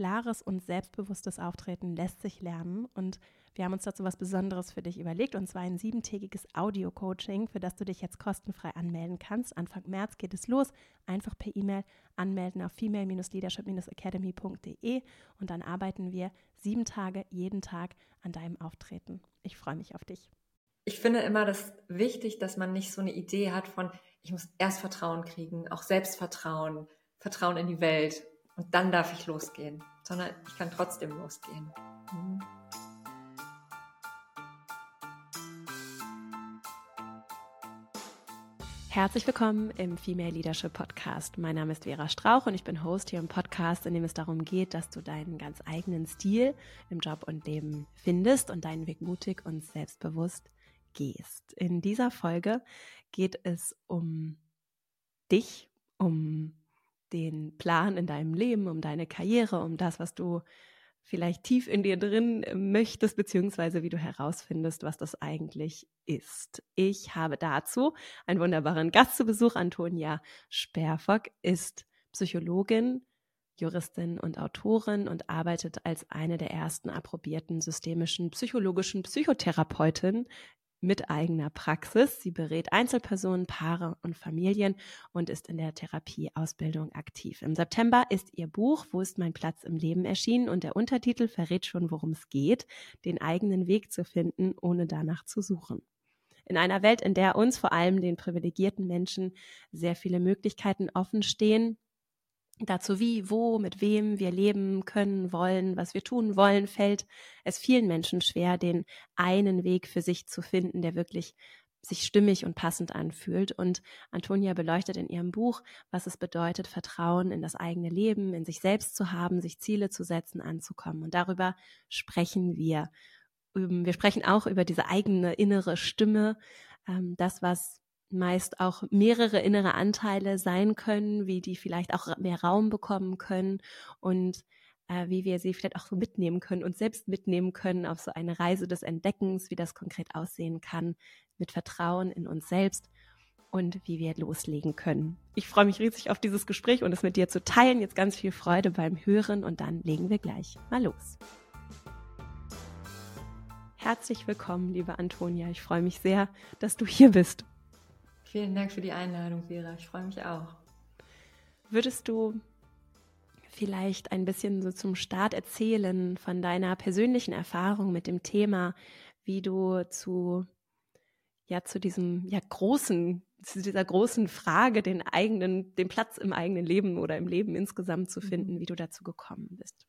klares und selbstbewusstes Auftreten lässt sich lernen und wir haben uns dazu was Besonderes für dich überlegt und zwar ein siebentägiges Audio-Coaching, für das du dich jetzt kostenfrei anmelden kannst. Anfang März geht es los. Einfach per E-Mail anmelden auf female-leadership-academy.de und dann arbeiten wir sieben Tage jeden Tag an deinem Auftreten. Ich freue mich auf dich. Ich finde immer das wichtig, dass man nicht so eine Idee hat von, ich muss erst Vertrauen kriegen, auch Selbstvertrauen, Vertrauen in die Welt und dann darf ich losgehen, sondern ich kann trotzdem losgehen. Mhm. Herzlich willkommen im Female Leadership Podcast. Mein Name ist Vera Strauch und ich bin Host hier im Podcast, in dem es darum geht, dass du deinen ganz eigenen Stil im Job und Leben findest und deinen Weg mutig und selbstbewusst gehst. In dieser Folge geht es um dich, um den Plan in deinem Leben, um deine Karriere, um das, was du vielleicht tief in dir drin möchtest, beziehungsweise wie du herausfindest, was das eigentlich ist. Ich habe dazu einen wunderbaren Gast zu Besuch. Antonia Sperfock ist Psychologin, Juristin und Autorin und arbeitet als eine der ersten approbierten systemischen psychologischen Psychotherapeutinnen mit eigener Praxis. Sie berät Einzelpersonen, Paare und Familien und ist in der Therapieausbildung aktiv. Im September ist ihr Buch Wo ist mein Platz im Leben erschienen und der Untertitel verrät schon, worum es geht, den eigenen Weg zu finden, ohne danach zu suchen. In einer Welt, in der uns vor allem den privilegierten Menschen sehr viele Möglichkeiten offen stehen, dazu, wie, wo, mit wem wir leben können, wollen, was wir tun wollen, fällt es vielen Menschen schwer, den einen Weg für sich zu finden, der wirklich sich stimmig und passend anfühlt. Und Antonia beleuchtet in ihrem Buch, was es bedeutet, Vertrauen in das eigene Leben, in sich selbst zu haben, sich Ziele zu setzen, anzukommen. Und darüber sprechen wir. Ähm, wir sprechen auch über diese eigene innere Stimme, ähm, das, was meist auch mehrere innere Anteile sein können, wie die vielleicht auch mehr Raum bekommen können und äh, wie wir sie vielleicht auch so mitnehmen können und selbst mitnehmen können auf so eine Reise des Entdeckens, wie das konkret aussehen kann, mit Vertrauen in uns selbst und wie wir loslegen können. Ich freue mich riesig auf dieses Gespräch und es mit dir zu teilen. Jetzt ganz viel Freude beim Hören und dann legen wir gleich mal los. Herzlich willkommen, liebe Antonia. Ich freue mich sehr, dass du hier bist. Vielen Dank für die Einladung, Vera. Ich freue mich auch. Würdest du vielleicht ein bisschen so zum Start erzählen von deiner persönlichen Erfahrung mit dem Thema, wie du zu ja zu diesem ja großen zu dieser großen Frage, den eigenen, den Platz im eigenen Leben oder im Leben insgesamt zu finden, mhm. wie du dazu gekommen bist.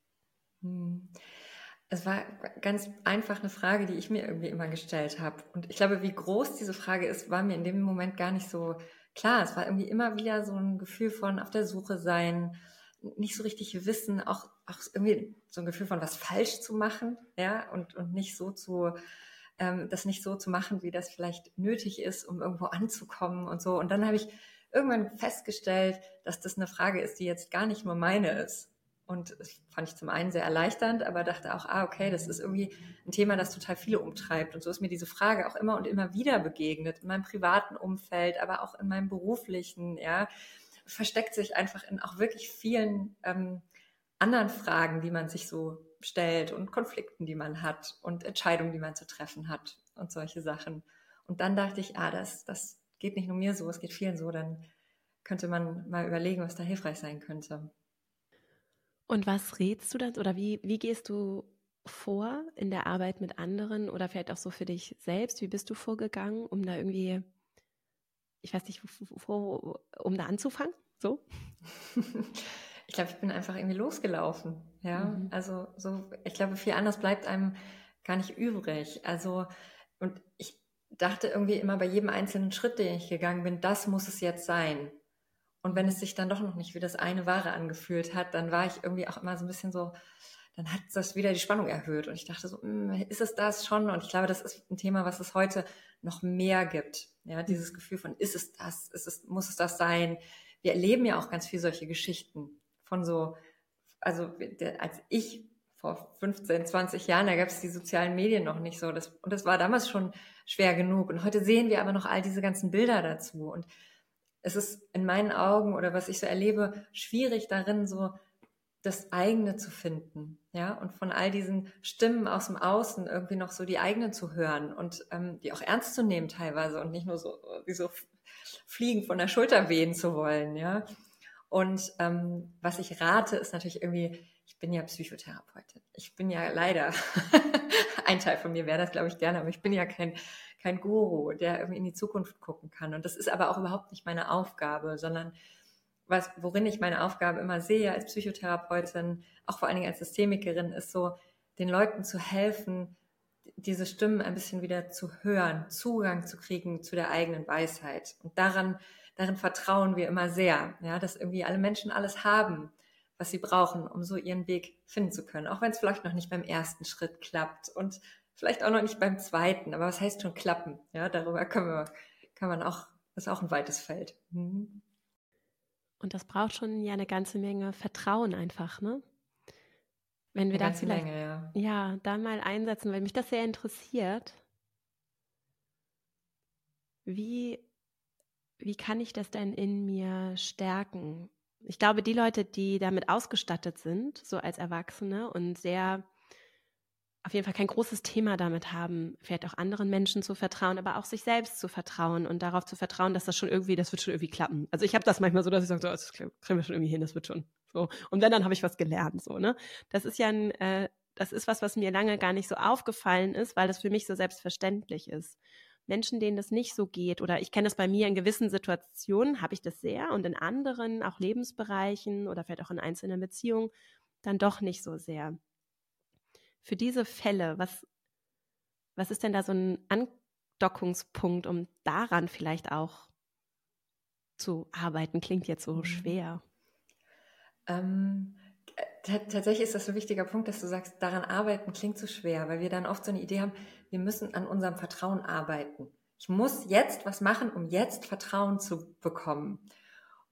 Hm es war ganz einfach eine Frage, die ich mir irgendwie immer gestellt habe. Und ich glaube, wie groß diese Frage ist, war mir in dem Moment gar nicht so klar. Es war irgendwie immer wieder so ein Gefühl von auf der Suche sein, nicht so richtig wissen, auch, auch irgendwie so ein Gefühl von was falsch zu machen, ja, und, und nicht so zu, ähm, das nicht so zu machen, wie das vielleicht nötig ist, um irgendwo anzukommen und so. Und dann habe ich irgendwann festgestellt, dass das eine Frage ist, die jetzt gar nicht nur meine ist, und das fand ich zum einen sehr erleichternd, aber dachte auch, ah, okay, das ist irgendwie ein Thema, das total viele umtreibt. Und so ist mir diese Frage auch immer und immer wieder begegnet, in meinem privaten Umfeld, aber auch in meinem beruflichen, ja, versteckt sich einfach in auch wirklich vielen ähm, anderen Fragen, die man sich so stellt und Konflikten, die man hat und Entscheidungen, die man zu treffen hat und solche Sachen. Und dann dachte ich, ah, das, das geht nicht nur mir so, es geht vielen so, dann könnte man mal überlegen, was da hilfreich sein könnte. Und was rätst du dann oder wie, wie gehst du vor in der Arbeit mit anderen oder vielleicht auch so für dich selbst? Wie bist du vorgegangen, um da irgendwie, ich weiß nicht, wo, um da anzufangen? So? Ich glaube, ich bin einfach irgendwie losgelaufen. Ja, mhm. also so, ich glaube, viel anders bleibt einem gar nicht übrig. Also, und ich dachte irgendwie immer bei jedem einzelnen Schritt, den ich gegangen bin, das muss es jetzt sein. Und wenn es sich dann doch noch nicht wie das eine Wahre angefühlt hat, dann war ich irgendwie auch immer so ein bisschen so, dann hat das wieder die Spannung erhöht. Und ich dachte so, hm, ist es das schon? Und ich glaube, das ist ein Thema, was es heute noch mehr gibt. Ja, dieses mhm. Gefühl von, ist es das? Ist es, muss es das sein? Wir erleben ja auch ganz viel solche Geschichten von so, also als ich vor 15, 20 Jahren, da gab es die sozialen Medien noch nicht so. Das, und das war damals schon schwer genug. Und heute sehen wir aber noch all diese ganzen Bilder dazu. Und es ist in meinen Augen oder was ich so erlebe, schwierig darin, so das eigene zu finden, ja, und von all diesen Stimmen aus dem Außen irgendwie noch so die eigenen zu hören und ähm, die auch ernst zu nehmen teilweise und nicht nur so wie so fliegen von der Schulter wehen zu wollen, ja. Und ähm, was ich rate, ist natürlich irgendwie, ich bin ja Psychotherapeutin. Ich bin ja leider, ein Teil von mir wäre das, glaube ich, gerne, aber ich bin ja kein, kein Guru, der irgendwie in die Zukunft gucken kann. Und das ist aber auch überhaupt nicht meine Aufgabe, sondern was, worin ich meine Aufgabe immer sehe als Psychotherapeutin, auch vor allen Dingen als Systemikerin, ist so, den Leuten zu helfen, diese Stimmen ein bisschen wieder zu hören, Zugang zu kriegen zu der eigenen Weisheit. Und daran, darin vertrauen wir immer sehr, ja, dass irgendwie alle Menschen alles haben, was sie brauchen, um so ihren Weg finden zu können. Auch wenn es vielleicht noch nicht beim ersten Schritt klappt und vielleicht auch noch nicht beim zweiten. Aber was heißt schon klappen? Ja, darüber können wir, kann man auch, das ist auch ein weites Feld. Mhm. Und das braucht schon ja eine ganze Menge Vertrauen einfach, ne? Wenn wir eine da vielleicht Menge, ja. ja, da mal einsetzen, weil mich das sehr interessiert. Wie, wie kann ich das denn in mir stärken? Ich glaube, die Leute, die damit ausgestattet sind, so als Erwachsene und sehr auf jeden Fall kein großes Thema damit haben, vielleicht auch anderen Menschen zu vertrauen, aber auch sich selbst zu vertrauen und darauf zu vertrauen, dass das schon irgendwie, das wird schon irgendwie klappen. Also ich habe das manchmal so, dass ich sage, so, das kriegen wir schon irgendwie hin, das wird schon. So. Und wenn, dann habe ich was gelernt. So, ne? Das ist ja ein, äh, das ist was, was mir lange gar nicht so aufgefallen ist, weil das für mich so selbstverständlich ist. Menschen, denen das nicht so geht, oder ich kenne das bei mir in gewissen Situationen, habe ich das sehr und in anderen, auch Lebensbereichen oder vielleicht auch in einzelnen Beziehungen, dann doch nicht so sehr für diese Fälle, was, was ist denn da so ein Andockungspunkt, um daran vielleicht auch zu arbeiten? Klingt jetzt so mhm. schwer. Ähm, tatsächlich ist das ein wichtiger Punkt, dass du sagst, daran arbeiten klingt so schwer, weil wir dann oft so eine Idee haben, wir müssen an unserem Vertrauen arbeiten. Ich muss jetzt was machen, um jetzt Vertrauen zu bekommen.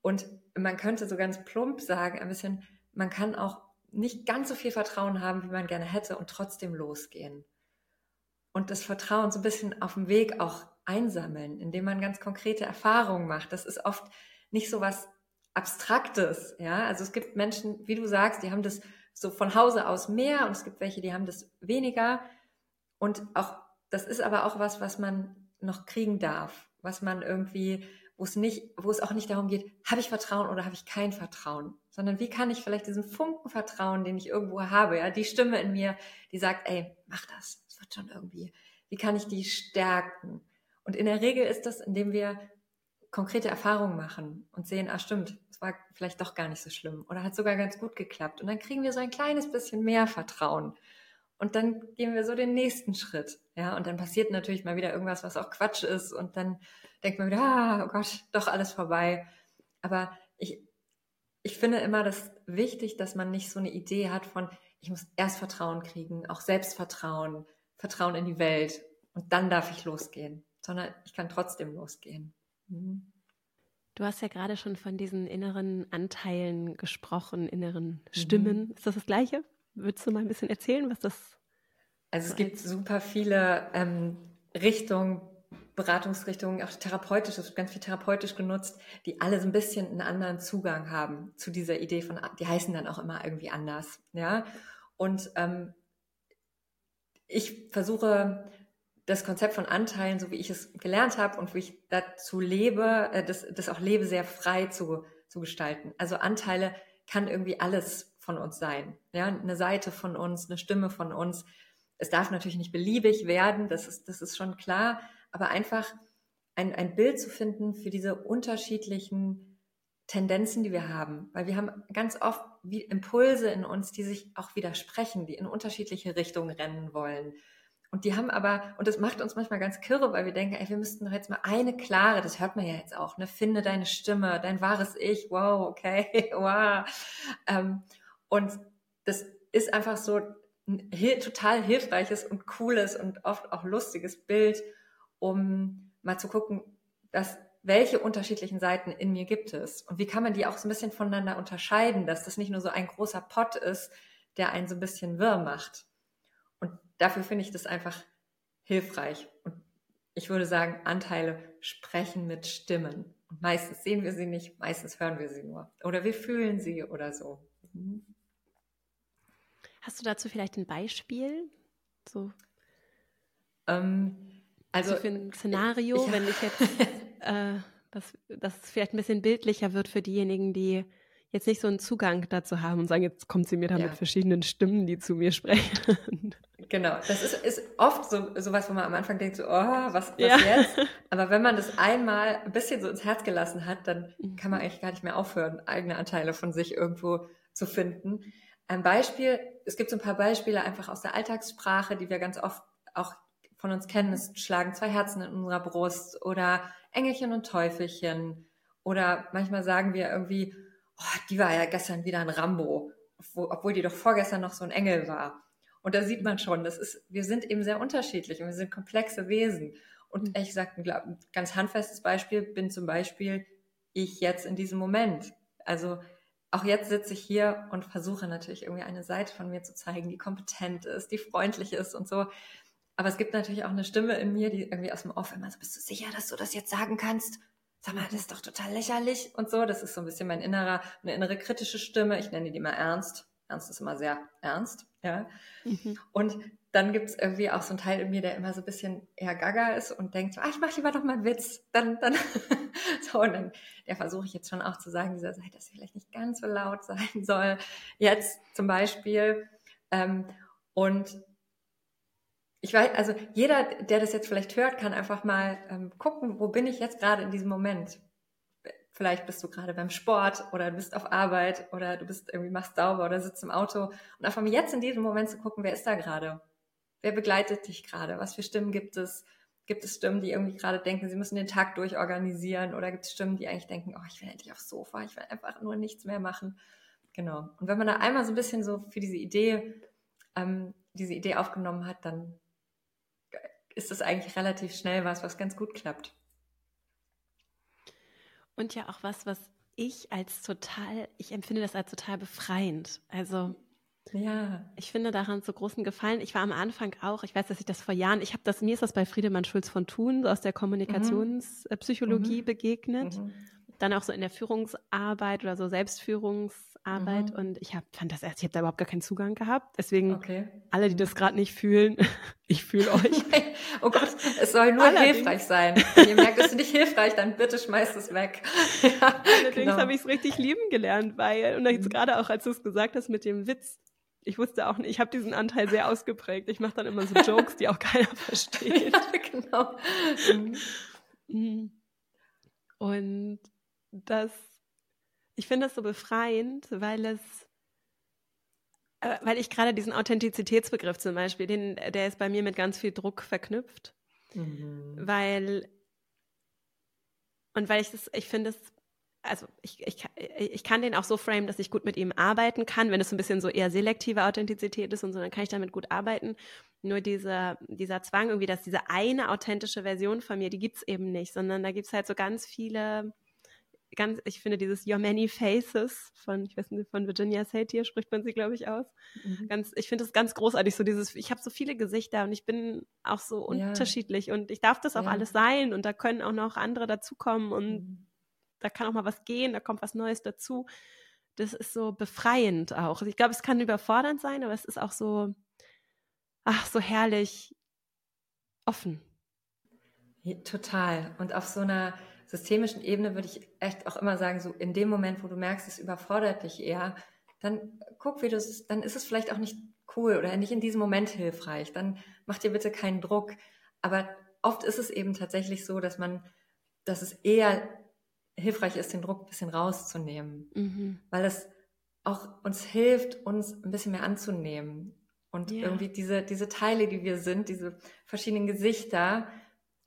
Und man könnte so ganz plump sagen, ein bisschen, man kann auch nicht ganz so viel Vertrauen haben, wie man gerne hätte und trotzdem losgehen. Und das Vertrauen so ein bisschen auf dem Weg auch einsammeln, indem man ganz konkrete Erfahrungen macht. Das ist oft nicht so was Abstraktes, ja. Also es gibt Menschen, wie du sagst, die haben das so von Hause aus mehr und es gibt welche, die haben das weniger. Und auch, das ist aber auch was, was man noch kriegen darf, was man irgendwie wo es nicht, wo es auch nicht darum geht, habe ich Vertrauen oder habe ich kein Vertrauen, sondern wie kann ich vielleicht diesen Funken vertrauen, den ich irgendwo habe, ja, die Stimme in mir, die sagt, ey, mach das, es wird schon irgendwie. Wie kann ich die stärken? Und in der Regel ist das, indem wir konkrete Erfahrungen machen und sehen, ah, stimmt, es war vielleicht doch gar nicht so schlimm oder hat sogar ganz gut geklappt. Und dann kriegen wir so ein kleines bisschen mehr Vertrauen. Und dann gehen wir so den nächsten Schritt. Ja, und dann passiert natürlich mal wieder irgendwas, was auch Quatsch ist. Und dann denkt man wieder, ah, oh Gott, doch alles vorbei. Aber ich, finde immer das wichtig, dass man nicht so eine Idee hat von, ich muss erst Vertrauen kriegen, auch Selbstvertrauen, Vertrauen in die Welt. Und dann darf ich losgehen. Sondern ich kann trotzdem losgehen. Mhm. Du hast ja gerade schon von diesen inneren Anteilen gesprochen, inneren Stimmen. Mhm. Ist das das Gleiche? Würdest du mal ein bisschen erzählen, was das Also es gibt super viele ähm, Richtungen, Beratungsrichtungen, auch therapeutisch, es wird ganz viel therapeutisch genutzt, die alle so ein bisschen einen anderen Zugang haben zu dieser Idee von, die heißen dann auch immer irgendwie anders, ja. Und ähm, ich versuche das Konzept von Anteilen, so wie ich es gelernt habe und wie ich dazu lebe, äh, das, das auch lebe, sehr frei zu, zu gestalten. Also Anteile kann irgendwie alles von uns sein. Ja, eine Seite von uns, eine Stimme von uns. Es darf natürlich nicht beliebig werden, das ist, das ist schon klar, aber einfach ein, ein Bild zu finden für diese unterschiedlichen Tendenzen, die wir haben. Weil wir haben ganz oft wie Impulse in uns, die sich auch widersprechen, die in unterschiedliche Richtungen rennen wollen. Und die haben aber, und das macht uns manchmal ganz kirre, weil wir denken, ey, wir müssten doch jetzt mal eine klare, das hört man ja jetzt auch, ne, finde deine Stimme, dein wahres Ich, wow, okay, wow. Ähm, und das ist einfach so ein total hilfreiches und cooles und oft auch lustiges Bild, um mal zu gucken, dass welche unterschiedlichen Seiten in mir gibt es und wie kann man die auch so ein bisschen voneinander unterscheiden, dass das nicht nur so ein großer Pott ist, der einen so ein bisschen wirr macht. Und dafür finde ich das einfach hilfreich. Und ich würde sagen, Anteile sprechen mit Stimmen. Und meistens sehen wir sie nicht, meistens hören wir sie nur. Oder wir fühlen sie oder so. Mhm. Hast du dazu vielleicht ein Beispiel? So. Ähm, also so für ein Szenario, ja. wenn ich jetzt, äh, das, das vielleicht ein bisschen bildlicher wird für diejenigen, die jetzt nicht so einen Zugang dazu haben und sagen, jetzt kommt sie mir da ja. mit verschiedenen Stimmen, die zu mir sprechen. Genau, das ist, ist oft so sowas, wo man am Anfang denkt, so, oh, was, was ja. jetzt? Aber wenn man das einmal ein bisschen so ins Herz gelassen hat, dann kann man mhm. eigentlich gar nicht mehr aufhören, eigene Anteile von sich irgendwo zu finden. Ein Beispiel, es gibt so ein paar Beispiele einfach aus der Alltagssprache, die wir ganz oft auch von uns kennen. Es schlagen zwei Herzen in unserer Brust oder Engelchen und Teufelchen. Oder manchmal sagen wir irgendwie, oh, die war ja gestern wieder ein Rambo, obwohl die doch vorgestern noch so ein Engel war. Und da sieht man schon, das ist, wir sind eben sehr unterschiedlich und wir sind komplexe Wesen. Und mhm. ehrlich gesagt, ein ganz handfestes Beispiel bin zum Beispiel ich jetzt in diesem Moment. Also auch jetzt sitze ich hier und versuche natürlich irgendwie eine Seite von mir zu zeigen, die kompetent ist, die freundlich ist und so. Aber es gibt natürlich auch eine Stimme in mir, die irgendwie aus dem Off immer so, bist du sicher, dass du das jetzt sagen kannst? Sag mal, das ist doch total lächerlich und so. Das ist so ein bisschen mein innerer, eine innere kritische Stimme. Ich nenne die immer ernst. Ernst ist immer sehr ernst, ja. Mhm. Und dann gibt es irgendwie auch so einen Teil in mir, der immer so ein bisschen eher gaga ist und denkt so, ah, ich mache lieber noch mal einen Witz. Dann, dann, so, und dann, der versuche ich jetzt schon auch zu sagen, dieser Seite, dass sie vielleicht nicht ganz so laut sein soll. Jetzt zum Beispiel. Ähm, und ich weiß, also jeder, der das jetzt vielleicht hört, kann einfach mal ähm, gucken, wo bin ich jetzt gerade in diesem Moment? Vielleicht bist du gerade beim Sport oder du bist auf Arbeit oder du bist irgendwie machst sauber oder sitzt im Auto und einfach mal jetzt in diesem Moment zu gucken, wer ist da gerade? Wer begleitet dich gerade? Was für Stimmen gibt es? Gibt es Stimmen, die irgendwie gerade denken, sie müssen den Tag durchorganisieren? Oder gibt es Stimmen, die eigentlich denken, oh, ich will endlich aufs Sofa, ich will einfach nur nichts mehr machen? Genau. Und wenn man da einmal so ein bisschen so für diese Idee, ähm, diese Idee aufgenommen hat, dann ist das eigentlich relativ schnell was, was ganz gut klappt. Und ja auch was, was ich als total, ich empfinde das als total befreiend. Also ja. Ich finde daran so großen Gefallen. Ich war am Anfang auch, ich weiß, dass ich das vor Jahren, ich habe das, mir ist das bei Friedemann Schulz von Thun so aus der Kommunikationspsychologie mhm. begegnet. Mhm. Dann auch so in der Führungsarbeit oder so Selbstführungsarbeit. Mhm. Und ich hab, fand das erst, ich habe da überhaupt gar keinen Zugang gehabt. Deswegen, okay. alle, die das gerade nicht fühlen, ich fühle euch. oh Gott, es soll nur Allerdings. hilfreich sein. Wenn ihr merkt, es ist nicht hilfreich, dann bitte schmeißt es weg. ja, Allerdings genau. habe ich es richtig lieben gelernt, weil, und jetzt mhm. gerade auch, als du es gesagt hast mit dem Witz, ich wusste auch nicht, ich habe diesen Anteil sehr ausgeprägt. Ich mache dann immer so Jokes, die auch keiner versteht. ja, genau. Mhm. Und das, ich finde das so befreiend, weil es, äh, weil ich gerade diesen Authentizitätsbegriff zum Beispiel, den, der ist bei mir mit ganz viel Druck verknüpft. Mhm. Weil, und weil ich das, ich finde es also ich, ich, ich kann den auch so framen, dass ich gut mit ihm arbeiten kann. Wenn es so ein bisschen so eher selektive Authentizität ist und so, dann kann ich damit gut arbeiten. Nur dieser, dieser Zwang irgendwie, dass diese eine authentische Version von mir, die gibt es eben nicht, sondern da gibt es halt so ganz viele, ganz, ich finde dieses Your Many Faces von, ich weiß nicht, von Virginia Satir spricht man sie, glaube ich, aus. Mhm. Ganz, ich finde das ganz großartig, so dieses, ich habe so viele Gesichter und ich bin auch so ja. unterschiedlich und ich darf das auch ja. alles sein und da können auch noch andere dazukommen und mhm da kann auch mal was gehen, da kommt was Neues dazu. Das ist so befreiend auch. Ich glaube, es kann überfordernd sein, aber es ist auch so, ach, so herrlich offen. Total. Und auf so einer systemischen Ebene würde ich echt auch immer sagen, so in dem Moment, wo du merkst, es überfordert dich eher, dann guck, wie du es, dann ist es vielleicht auch nicht cool oder nicht in diesem Moment hilfreich. Dann mach dir bitte keinen Druck. Aber oft ist es eben tatsächlich so, dass man, dass es eher hilfreich ist, den Druck ein bisschen rauszunehmen, mhm. weil es auch uns hilft, uns ein bisschen mehr anzunehmen und ja. irgendwie diese, diese Teile, die wir sind, diese verschiedenen Gesichter,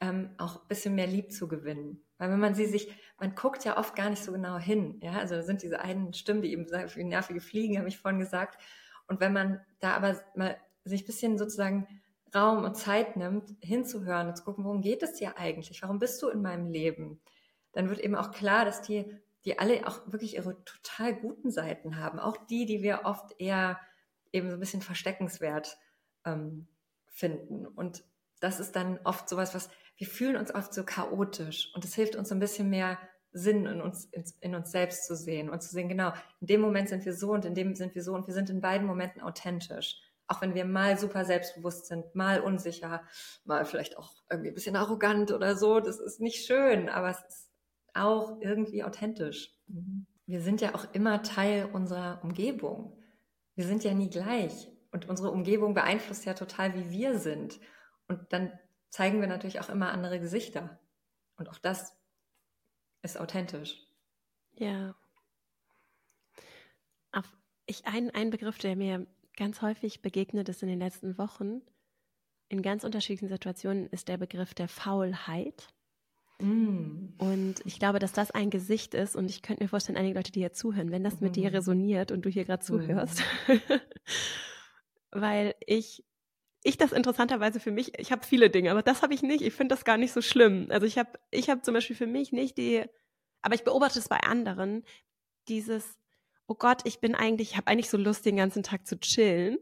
ähm, auch ein bisschen mehr lieb zu gewinnen. Weil wenn man sie sich, man guckt ja oft gar nicht so genau hin, ja, also sind diese einen Stimmen, die eben wie nervige Fliegen, habe ich vorhin gesagt. Und wenn man da aber mal sich ein bisschen sozusagen Raum und Zeit nimmt, hinzuhören und zu gucken, worum geht es dir eigentlich? Warum bist du in meinem Leben? dann wird eben auch klar, dass die, die alle auch wirklich ihre total guten Seiten haben. Auch die, die wir oft eher eben so ein bisschen versteckenswert ähm, finden. Und das ist dann oft sowas, was wir fühlen uns oft so chaotisch und es hilft uns ein bisschen mehr Sinn in uns, in, in, uns selbst zu sehen und zu sehen, genau, in dem Moment sind wir so und in dem sind wir so und wir sind in beiden Momenten authentisch. Auch wenn wir mal super selbstbewusst sind, mal unsicher, mal vielleicht auch irgendwie ein bisschen arrogant oder so, das ist nicht schön, aber es ist auch irgendwie authentisch. Mhm. Wir sind ja auch immer Teil unserer Umgebung. Wir sind ja nie gleich und unsere Umgebung beeinflusst ja total, wie wir sind. Und dann zeigen wir natürlich auch immer andere Gesichter. Und auch das ist authentisch. Ja. Auf, ich, ein, ein Begriff, der mir ganz häufig begegnet ist in den letzten Wochen, in ganz unterschiedlichen Situationen, ist der Begriff der Faulheit. Mm. Und ich glaube, dass das ein Gesicht ist und ich könnte mir vorstellen, einige Leute, die hier zuhören, wenn das mm. mit dir mhm. resoniert und du hier gerade zuhörst, mm. weil ich ich das interessanterweise für mich, ich habe viele Dinge, aber das habe ich nicht. Ich finde das gar nicht so schlimm. Also ich habe ich habe zum Beispiel für mich nicht die, aber ich beobachte es bei anderen, dieses, oh Gott, ich bin eigentlich, ich habe eigentlich so Lust, den ganzen Tag zu chillen.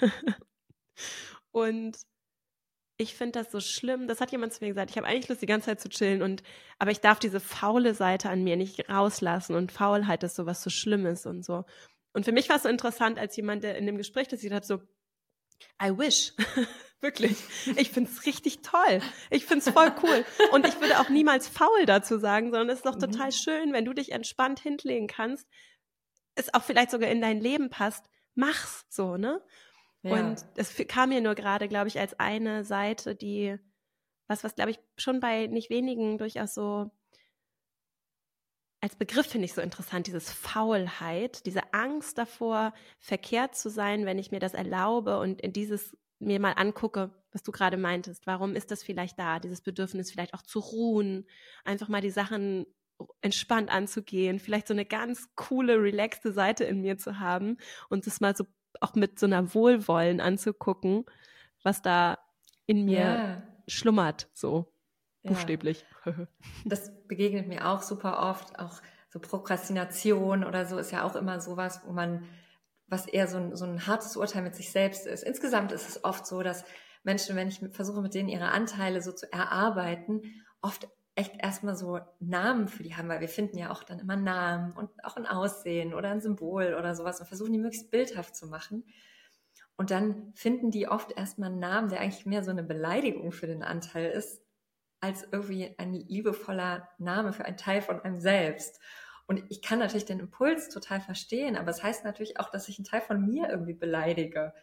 und ich finde das so schlimm. Das hat jemand zu mir gesagt. Ich habe eigentlich Lust, die ganze Zeit zu chillen und, aber ich darf diese faule Seite an mir nicht rauslassen und Faulheit ist so was so Schlimmes und so. Und für mich war es so interessant, als jemand, der in dem Gespräch das hat, so, I wish. Wirklich. Ich finde es richtig toll. Ich finde es voll cool. Und ich würde auch niemals faul dazu sagen, sondern es ist doch mhm. total schön, wenn du dich entspannt hinlegen kannst, es auch vielleicht sogar in dein Leben passt. Mach's so, ne? Ja. Und es kam mir nur gerade, glaube ich, als eine Seite, die, was, was, glaube ich, schon bei nicht wenigen durchaus so als Begriff finde ich so interessant, dieses Faulheit, diese Angst davor, verkehrt zu sein, wenn ich mir das erlaube und in dieses mir mal angucke, was du gerade meintest. Warum ist das vielleicht da? Dieses Bedürfnis vielleicht auch zu ruhen, einfach mal die Sachen entspannt anzugehen, vielleicht so eine ganz coole, relaxte Seite in mir zu haben und das mal so auch mit so einer Wohlwollen anzugucken, was da in mir ja. schlummert, so buchstäblich. Ja. das begegnet mir auch super oft. Auch so Prokrastination oder so ist ja auch immer sowas, wo man, was eher so ein, so ein hartes Urteil mit sich selbst ist. Insgesamt ist es oft so, dass Menschen, wenn ich versuche, mit denen ihre Anteile so zu erarbeiten, oft echt erstmal so Namen für die haben, weil wir finden ja auch dann immer Namen und auch ein Aussehen oder ein Symbol oder sowas und versuchen die möglichst bildhaft zu machen. Und dann finden die oft erstmal einen Namen, der eigentlich mehr so eine Beleidigung für den Anteil ist, als irgendwie ein liebevoller Name für einen Teil von einem selbst. Und ich kann natürlich den Impuls total verstehen, aber es das heißt natürlich auch, dass ich einen Teil von mir irgendwie beleidige.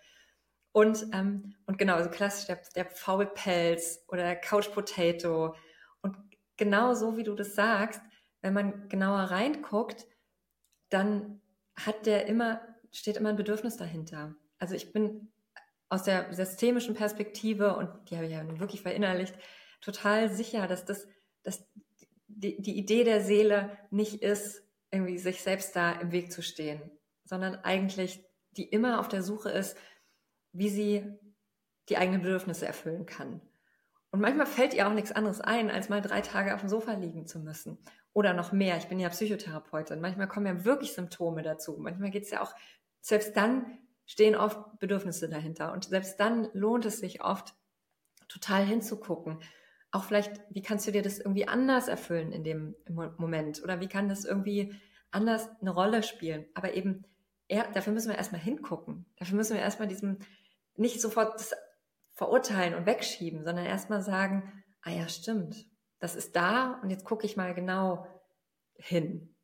Und, ähm, und genau, also klassisch der, der Faulpelz oder der Couch Potato. Und genau so wie du das sagst, wenn man genauer reinguckt, dann hat der immer, steht immer ein Bedürfnis dahinter. Also ich bin aus der systemischen Perspektive, und die habe ich ja wirklich verinnerlicht, total sicher, dass das, dass die, die Idee der Seele nicht ist, irgendwie sich selbst da im Weg zu stehen, sondern eigentlich die immer auf der Suche ist, wie sie die eigenen Bedürfnisse erfüllen kann. Und manchmal fällt ihr auch nichts anderes ein, als mal drei Tage auf dem Sofa liegen zu müssen. Oder noch mehr. Ich bin ja Psychotherapeutin. Manchmal kommen ja wirklich Symptome dazu. Manchmal geht es ja auch, selbst dann stehen oft Bedürfnisse dahinter. Und selbst dann lohnt es sich oft, total hinzugucken auch vielleicht, wie kannst du dir das irgendwie anders erfüllen in dem Moment? Oder wie kann das irgendwie anders eine Rolle spielen? Aber eben, eher, dafür müssen wir erstmal hingucken. Dafür müssen wir erstmal diesem, nicht sofort das verurteilen und wegschieben, sondern erstmal sagen, ah ja, stimmt, das ist da und jetzt gucke ich mal genau hin.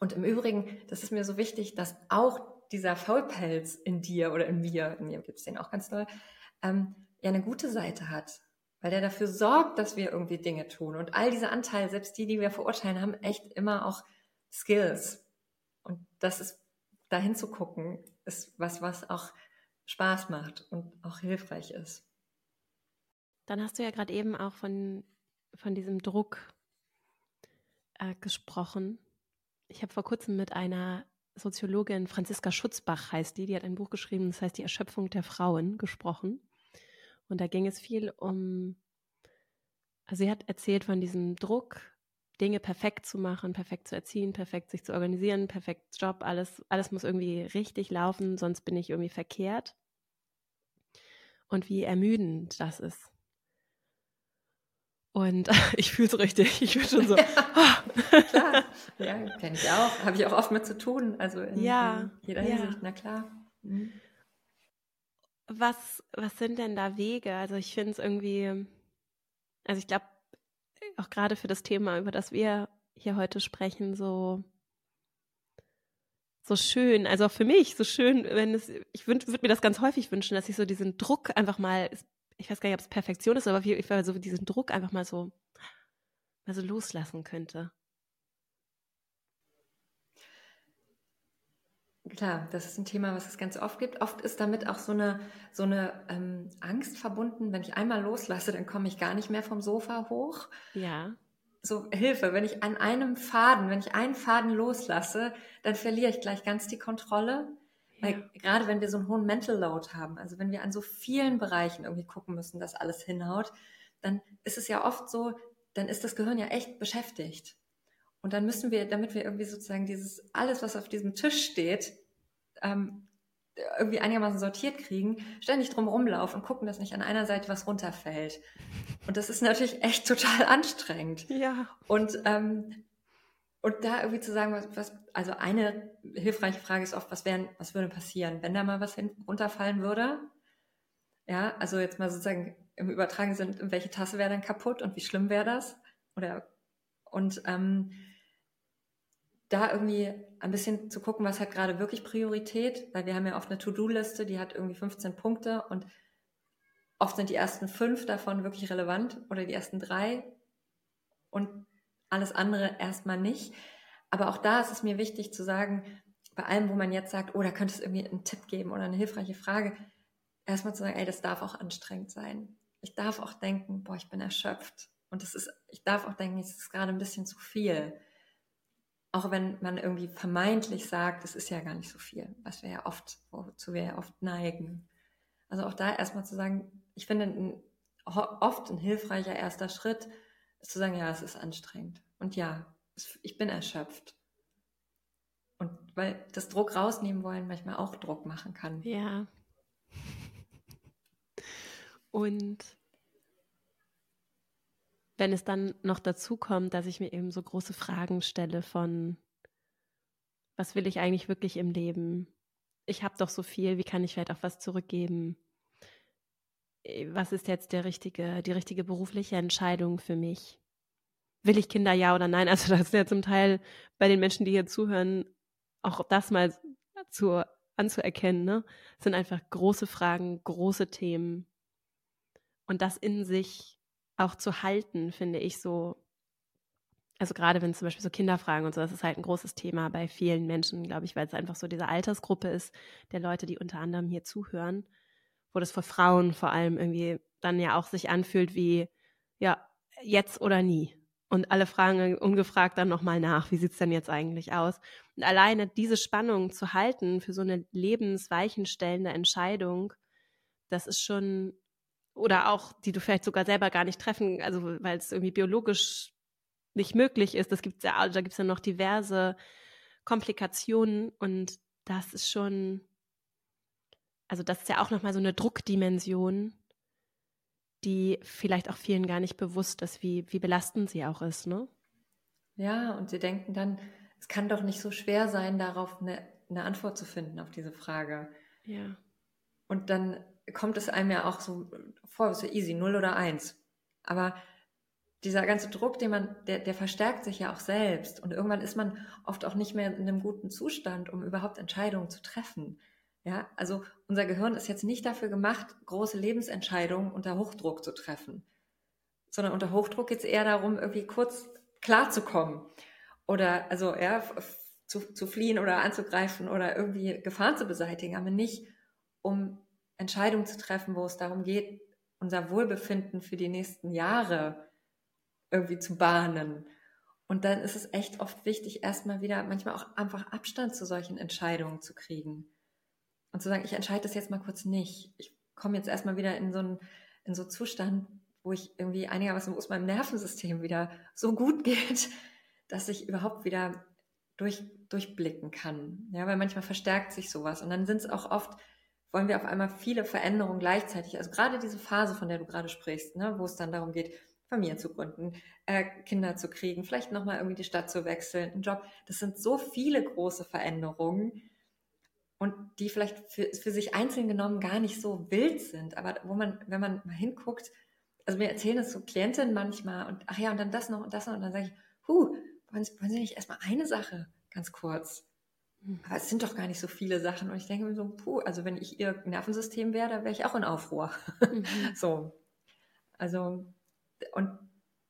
Und im Übrigen, das ist mir so wichtig, dass auch dieser Faulpelz in dir oder in mir, in mir gibt es den auch ganz doll, ähm, ja eine gute Seite hat weil der dafür sorgt, dass wir irgendwie Dinge tun. Und all diese Anteile, selbst die, die wir verurteilen, haben echt immer auch Skills. Und das ist, dahin zu gucken, ist was, was auch Spaß macht und auch hilfreich ist. Dann hast du ja gerade eben auch von, von diesem Druck äh, gesprochen. Ich habe vor kurzem mit einer Soziologin, Franziska Schutzbach heißt die, die hat ein Buch geschrieben, das heißt Die Erschöpfung der Frauen, gesprochen. Und da ging es viel um, also sie hat erzählt von diesem Druck, Dinge perfekt zu machen, perfekt zu erziehen, perfekt sich zu organisieren, perfekt Job, alles, alles muss irgendwie richtig laufen, sonst bin ich irgendwie verkehrt. Und wie ermüdend das ist. Und ich fühle es richtig. Ich fühle schon so. Ja, oh. klar. Ja, kenne ich auch. Habe ich auch oft mit zu tun. Also in, ja, in jeder ja. Hinsicht, na klar. Mhm. Was, was sind denn da Wege? Also ich finde es irgendwie, also ich glaube, auch gerade für das Thema, über das wir hier heute sprechen, so, so schön, also auch für mich so schön, wenn es, ich würde mir das ganz häufig wünschen, dass ich so diesen Druck einfach mal, ich weiß gar nicht, ob es Perfektion ist, aber ich so diesen Druck einfach mal so, mal so loslassen könnte. Klar, das ist ein Thema, was es ganz oft gibt. Oft ist damit auch so eine, so eine ähm, Angst verbunden, wenn ich einmal loslasse, dann komme ich gar nicht mehr vom Sofa hoch. Ja. So Hilfe, wenn ich an einem Faden, wenn ich einen Faden loslasse, dann verliere ich gleich ganz die Kontrolle. Ja. Weil gerade wenn wir so einen hohen Mental Load haben, also wenn wir an so vielen Bereichen irgendwie gucken müssen, dass alles hinhaut, dann ist es ja oft so, dann ist das Gehirn ja echt beschäftigt. Und dann müssen wir, damit wir irgendwie sozusagen dieses, alles, was auf diesem Tisch steht, ähm, irgendwie einigermaßen sortiert kriegen, ständig drum rumlaufen und gucken, dass nicht an einer Seite was runterfällt. Und das ist natürlich echt total anstrengend. Ja. Und, ähm, und da irgendwie zu sagen, was, was, also eine hilfreiche Frage ist oft, was, wären, was würde passieren, wenn da mal was hin, runterfallen würde? Ja, also jetzt mal sozusagen im Übertragen sind, welche Tasse wäre dann kaputt und wie schlimm wäre das? Oder und ähm, da irgendwie ein bisschen zu gucken, was hat gerade wirklich Priorität, weil wir haben ja oft eine To-Do-Liste, die hat irgendwie 15 Punkte und oft sind die ersten fünf davon wirklich relevant oder die ersten drei und alles andere erstmal nicht. Aber auch da ist es mir wichtig zu sagen, bei allem, wo man jetzt sagt, oh, da könnte es irgendwie einen Tipp geben oder eine hilfreiche Frage, erstmal zu sagen, ey, das darf auch anstrengend sein. Ich darf auch denken, boah, ich bin erschöpft. Und das ist, ich darf auch denken, es ist gerade ein bisschen zu viel. Auch wenn man irgendwie vermeintlich sagt, es ist ja gar nicht so viel, was wir ja oft, wozu wir ja oft neigen. Also auch da erstmal zu sagen, ich finde ein, oft ein hilfreicher erster Schritt ist zu sagen, ja, es ist anstrengend. Und ja, ich bin erschöpft. Und weil das Druck rausnehmen wollen manchmal auch Druck machen kann. Ja. Und wenn es dann noch dazu kommt, dass ich mir eben so große Fragen stelle von, was will ich eigentlich wirklich im Leben? Ich habe doch so viel, wie kann ich vielleicht auch was zurückgeben? Äh, was ist jetzt der richtige, die richtige berufliche Entscheidung für mich? Will ich Kinder ja oder nein? Also das ist ja zum Teil bei den Menschen, die hier zuhören, auch das mal zu, anzuerkennen. Ne? Das sind einfach große Fragen, große Themen. Und das in sich auch zu halten, finde ich so. Also gerade wenn zum Beispiel so Kinderfragen und so, das ist halt ein großes Thema bei vielen Menschen, glaube ich, weil es einfach so diese Altersgruppe ist der Leute, die unter anderem hier zuhören, wo das für Frauen vor allem irgendwie dann ja auch sich anfühlt wie, ja, jetzt oder nie. Und alle fragen ungefragt dann nochmal nach, wie sieht es denn jetzt eigentlich aus? Und alleine diese Spannung zu halten für so eine lebensweichenstellende Entscheidung, das ist schon oder auch, die du vielleicht sogar selber gar nicht treffen, also weil es irgendwie biologisch nicht möglich ist. Das gibt's ja, also da gibt es ja noch diverse Komplikationen und das ist schon, also das ist ja auch nochmal so eine Druckdimension, die vielleicht auch vielen gar nicht bewusst ist, wie, wie belastend sie auch ist, ne? Ja, und sie denken dann, es kann doch nicht so schwer sein, darauf eine, eine Antwort zu finden auf diese Frage. Ja. Und dann kommt es einem ja auch so vor, so easy, null oder eins. Aber dieser ganze Druck, den man, der, der verstärkt sich ja auch selbst. Und irgendwann ist man oft auch nicht mehr in einem guten Zustand, um überhaupt Entscheidungen zu treffen. Ja, also unser Gehirn ist jetzt nicht dafür gemacht, große Lebensentscheidungen unter Hochdruck zu treffen, sondern unter Hochdruck geht es eher darum, irgendwie kurz klarzukommen oder also ja, zu, zu fliehen oder anzugreifen oder irgendwie Gefahren zu beseitigen, aber nicht um Entscheidungen zu treffen, wo es darum geht, unser Wohlbefinden für die nächsten Jahre irgendwie zu bahnen. Und dann ist es echt oft wichtig, erstmal wieder manchmal auch einfach Abstand zu solchen Entscheidungen zu kriegen. Und zu sagen, ich entscheide das jetzt mal kurz nicht. Ich komme jetzt erstmal wieder in so einen, in so einen Zustand, wo ich irgendwie einigermaßen, wo es meinem Nervensystem wieder so gut geht, dass ich überhaupt wieder durch, durchblicken kann. Ja, weil manchmal verstärkt sich sowas. Und dann sind es auch oft wollen wir auf einmal viele Veränderungen gleichzeitig. Also gerade diese Phase, von der du gerade sprichst, ne, wo es dann darum geht, Familie zu gründen, äh, Kinder zu kriegen, vielleicht nochmal irgendwie die Stadt zu wechseln, einen Job. Das sind so viele große Veränderungen und die vielleicht für, für sich einzeln genommen gar nicht so wild sind, aber wo man, wenn man mal hinguckt, also mir erzählen das so Klientinnen manchmal und ach ja, und dann das noch und das noch und dann sage ich, huh, wollen Sie, wollen Sie nicht erstmal eine Sache ganz kurz? Aber es sind doch gar nicht so viele Sachen. Und ich denke mir so, puh, also wenn ich Ihr Nervensystem wäre, da wäre ich auch in Aufruhr. Mhm. so. Also, und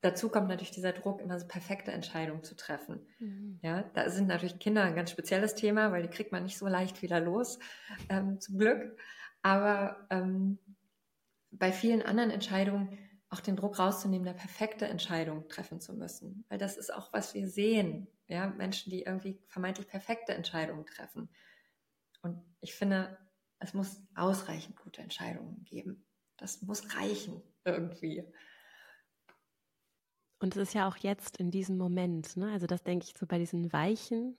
dazu kommt natürlich dieser Druck, immer so perfekte Entscheidungen zu treffen. Mhm. Ja, da sind natürlich Kinder ein ganz spezielles Thema, weil die kriegt man nicht so leicht wieder los, ähm, zum Glück. Aber ähm, bei vielen anderen Entscheidungen auch den Druck rauszunehmen, eine perfekte Entscheidung treffen zu müssen. Weil das ist auch, was wir sehen. Ja, Menschen, die irgendwie vermeintlich perfekte Entscheidungen treffen. Und ich finde, es muss ausreichend gute Entscheidungen geben. Das muss reichen irgendwie. Und es ist ja auch jetzt in diesem Moment, ne? Also das denke ich so bei diesen Weichen.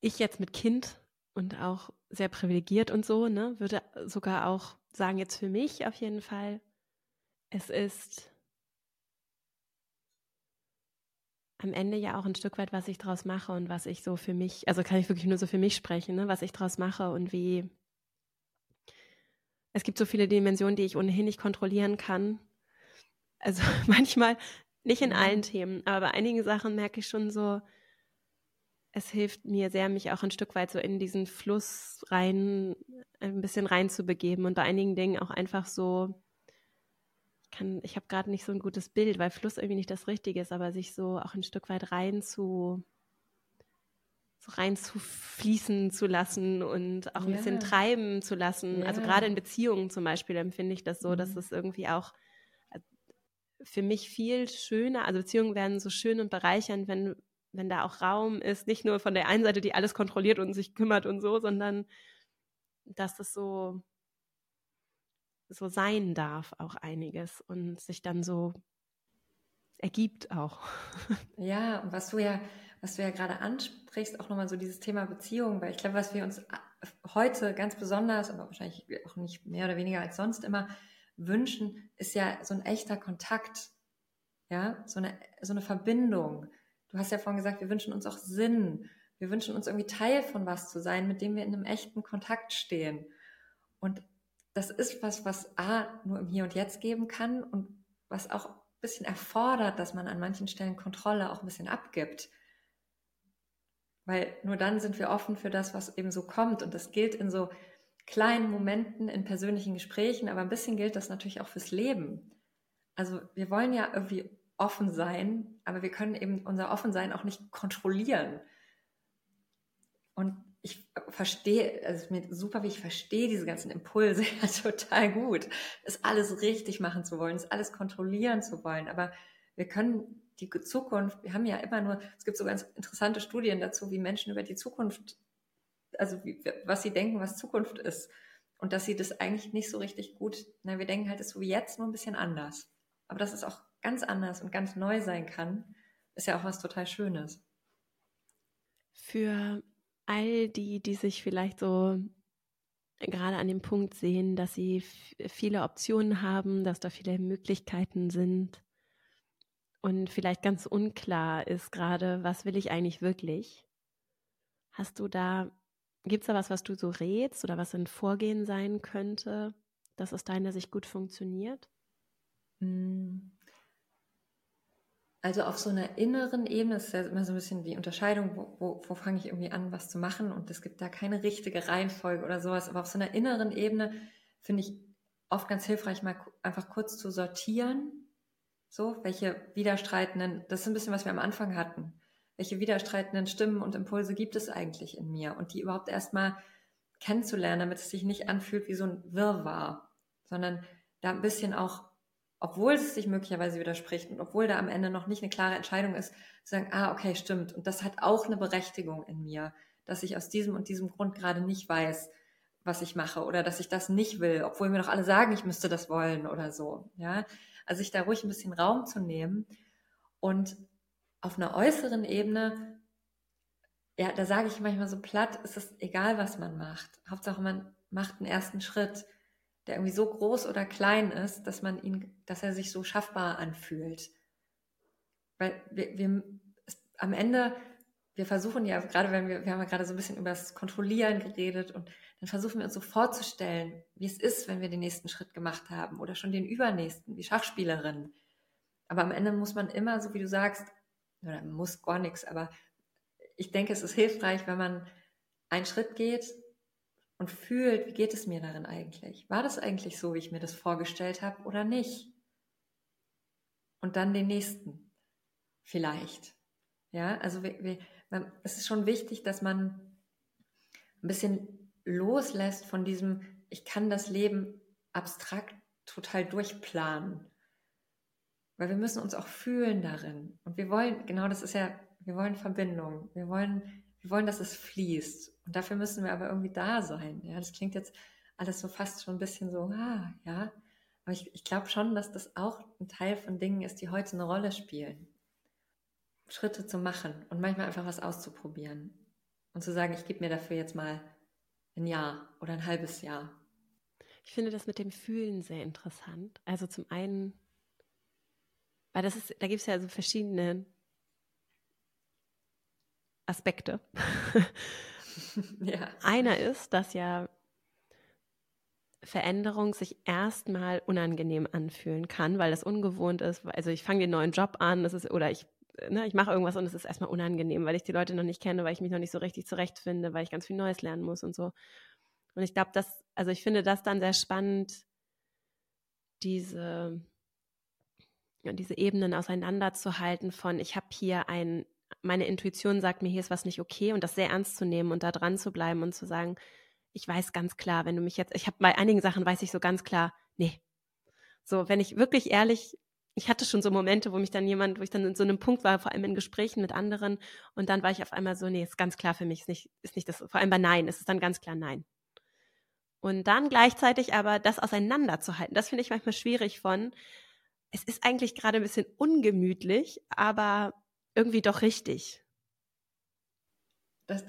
Ich jetzt mit Kind und auch sehr privilegiert und so, ne, würde sogar auch sagen, jetzt für mich auf jeden Fall, es ist am Ende ja auch ein Stück weit, was ich draus mache und was ich so für mich, also kann ich wirklich nur so für mich sprechen, ne, was ich draus mache und wie es gibt so viele Dimensionen, die ich ohnehin nicht kontrollieren kann. Also manchmal, nicht in allen. Themen, aber bei einigen Sachen merke ich schon so, es hilft mir sehr, mich auch ein Stück weit so in diesen Fluss rein, ein bisschen reinzubegeben und bei einigen Dingen auch einfach so, kann, ich habe gerade nicht so ein gutes Bild, weil Fluss irgendwie nicht das Richtige ist, aber sich so auch ein Stück weit rein zu, so rein zu fließen zu lassen und auch ein ja. bisschen treiben zu lassen. Ja. Also gerade in Beziehungen zum Beispiel empfinde ich das so, mhm. dass es irgendwie auch äh, für mich viel schöner, also Beziehungen werden so schön und bereichernd, wenn wenn da auch Raum ist, nicht nur von der einen Seite, die alles kontrolliert und sich kümmert und so, sondern dass das so, so sein darf, auch einiges und sich dann so ergibt auch. Ja, und was du ja, was du ja gerade ansprichst, auch nochmal so dieses Thema Beziehung, weil ich glaube, was wir uns heute ganz besonders, aber wahrscheinlich auch nicht mehr oder weniger als sonst immer wünschen, ist ja so ein echter Kontakt, ja, so eine, so eine Verbindung Du hast ja vorhin gesagt, wir wünschen uns auch Sinn. Wir wünschen uns irgendwie Teil von was zu sein, mit dem wir in einem echten Kontakt stehen. Und das ist was, was A, nur im Hier und Jetzt geben kann und was auch ein bisschen erfordert, dass man an manchen Stellen Kontrolle auch ein bisschen abgibt. Weil nur dann sind wir offen für das, was eben so kommt. Und das gilt in so kleinen Momenten, in persönlichen Gesprächen, aber ein bisschen gilt das natürlich auch fürs Leben. Also wir wollen ja irgendwie offen sein, aber wir können eben unser Offensein auch nicht kontrollieren. Und ich verstehe, also es mir super, wie ich verstehe diese ganzen Impulse ja total gut, das alles richtig machen zu wollen, das alles kontrollieren zu wollen. Aber wir können die Zukunft, wir haben ja immer nur, es gibt so ganz interessante Studien dazu, wie Menschen über die Zukunft, also wie, was sie denken, was Zukunft ist. Und dass sie das eigentlich nicht so richtig gut, na, wir denken halt, es ist so wie jetzt, nur ein bisschen anders. Aber das ist auch ganz anders und ganz neu sein kann, ist ja auch was total Schönes. Für all die, die sich vielleicht so gerade an dem Punkt sehen, dass sie viele Optionen haben, dass da viele Möglichkeiten sind und vielleicht ganz unklar ist gerade, was will ich eigentlich wirklich? Hast du da, gibt es da was, was du so rätst oder was ein Vorgehen sein könnte, dass aus deiner Sicht gut funktioniert? Hm. Also auf so einer inneren Ebene ist ja immer so ein bisschen die Unterscheidung, wo, wo, wo fange ich irgendwie an, was zu machen und es gibt da keine richtige Reihenfolge oder sowas. Aber auf so einer inneren Ebene finde ich oft ganz hilfreich, mal einfach kurz zu sortieren. So, welche widerstreitenden, das ist ein bisschen, was wir am Anfang hatten. Welche widerstreitenden Stimmen und Impulse gibt es eigentlich in mir und die überhaupt erstmal kennenzulernen, damit es sich nicht anfühlt wie so ein Wirrwarr, sondern da ein bisschen auch obwohl es sich möglicherweise widerspricht und obwohl da am Ende noch nicht eine klare Entscheidung ist, zu sagen, ah, okay, stimmt. Und das hat auch eine Berechtigung in mir, dass ich aus diesem und diesem Grund gerade nicht weiß, was ich mache oder dass ich das nicht will, obwohl mir doch alle sagen, ich müsste das wollen oder so. Ja, also sich da ruhig ein bisschen Raum zu nehmen und auf einer äußeren Ebene, ja, da sage ich manchmal so platt, ist es egal, was man macht. Hauptsache man macht einen ersten Schritt der irgendwie so groß oder klein ist, dass man ihn, dass er sich so schaffbar anfühlt. Weil wir, wir am Ende, wir versuchen ja, gerade wenn wir, wir haben ja gerade so ein bisschen über das Kontrollieren geredet und dann versuchen wir uns so vorzustellen, wie es ist, wenn wir den nächsten Schritt gemacht haben oder schon den übernächsten, wie Schachspielerin. Aber am Ende muss man immer, so wie du sagst, oder muss gar nichts, aber ich denke, es ist hilfreich, wenn man einen Schritt geht und fühlt, wie geht es mir darin eigentlich? War das eigentlich so, wie ich mir das vorgestellt habe oder nicht? Und dann den nächsten, vielleicht. Ja, also es ist schon wichtig, dass man ein bisschen loslässt von diesem, ich kann das Leben abstrakt total durchplanen. Weil wir müssen uns auch fühlen darin. Und wir wollen, genau das ist ja, wir wollen Verbindung. Wir wollen wir wollen, dass es fließt. Und dafür müssen wir aber irgendwie da sein. Ja, das klingt jetzt alles so fast schon ein bisschen so, ah, ja. Aber ich, ich glaube schon, dass das auch ein Teil von Dingen ist, die heute eine Rolle spielen. Schritte zu machen und manchmal einfach was auszuprobieren. Und zu sagen, ich gebe mir dafür jetzt mal ein Jahr oder ein halbes Jahr. Ich finde das mit dem Fühlen sehr interessant. Also zum einen, weil das ist, da gibt es ja so verschiedene Aspekte. ja. Einer ist, dass ja Veränderung sich erstmal unangenehm anfühlen kann, weil das ungewohnt ist. Also ich fange den neuen Job an, das ist, oder ich, ne, ich mache irgendwas und es ist erstmal unangenehm, weil ich die Leute noch nicht kenne, weil ich mich noch nicht so richtig zurechtfinde, weil ich ganz viel Neues lernen muss und so. Und ich glaube, dass, also ich finde das dann sehr spannend, diese, diese Ebenen auseinanderzuhalten von, ich habe hier ein meine Intuition sagt mir, hier ist was nicht okay und das sehr ernst zu nehmen und da dran zu bleiben und zu sagen, ich weiß ganz klar, wenn du mich jetzt, ich habe bei einigen Sachen weiß ich so ganz klar, nee. So, wenn ich wirklich ehrlich, ich hatte schon so Momente, wo mich dann jemand, wo ich dann in so einem Punkt war, vor allem in Gesprächen mit anderen und dann war ich auf einmal so, nee, ist ganz klar für mich, ist nicht, ist nicht das, vor allem bei Nein, ist es dann ganz klar Nein. Und dann gleichzeitig aber das auseinanderzuhalten, das finde ich manchmal schwierig von, es ist eigentlich gerade ein bisschen ungemütlich, aber irgendwie doch richtig. Das,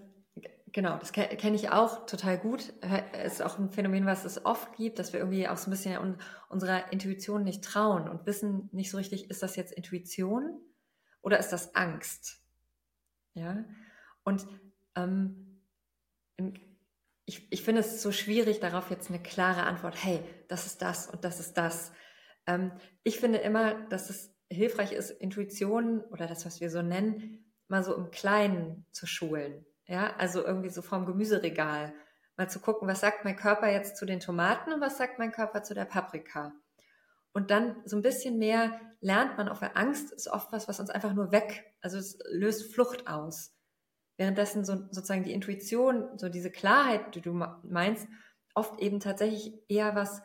genau, das kenne ich auch total gut. Es ist auch ein Phänomen, was es oft gibt, dass wir irgendwie auch so ein bisschen unserer Intuition nicht trauen und wissen nicht so richtig, ist das jetzt Intuition oder ist das Angst? Ja, und ähm, ich, ich finde es so schwierig, darauf jetzt eine klare Antwort, hey, das ist das und das ist das. Ähm, ich finde immer, dass es hilfreich ist, Intuition oder das, was wir so nennen, mal so im Kleinen zu schulen. Ja, also irgendwie so vom Gemüseregal. Mal zu gucken, was sagt mein Körper jetzt zu den Tomaten und was sagt mein Körper zu der Paprika. Und dann so ein bisschen mehr lernt man auch, weil Angst ist oft was, was uns einfach nur weg, also es löst Flucht aus. Währenddessen so, sozusagen die Intuition, so diese Klarheit, die du meinst, oft eben tatsächlich eher was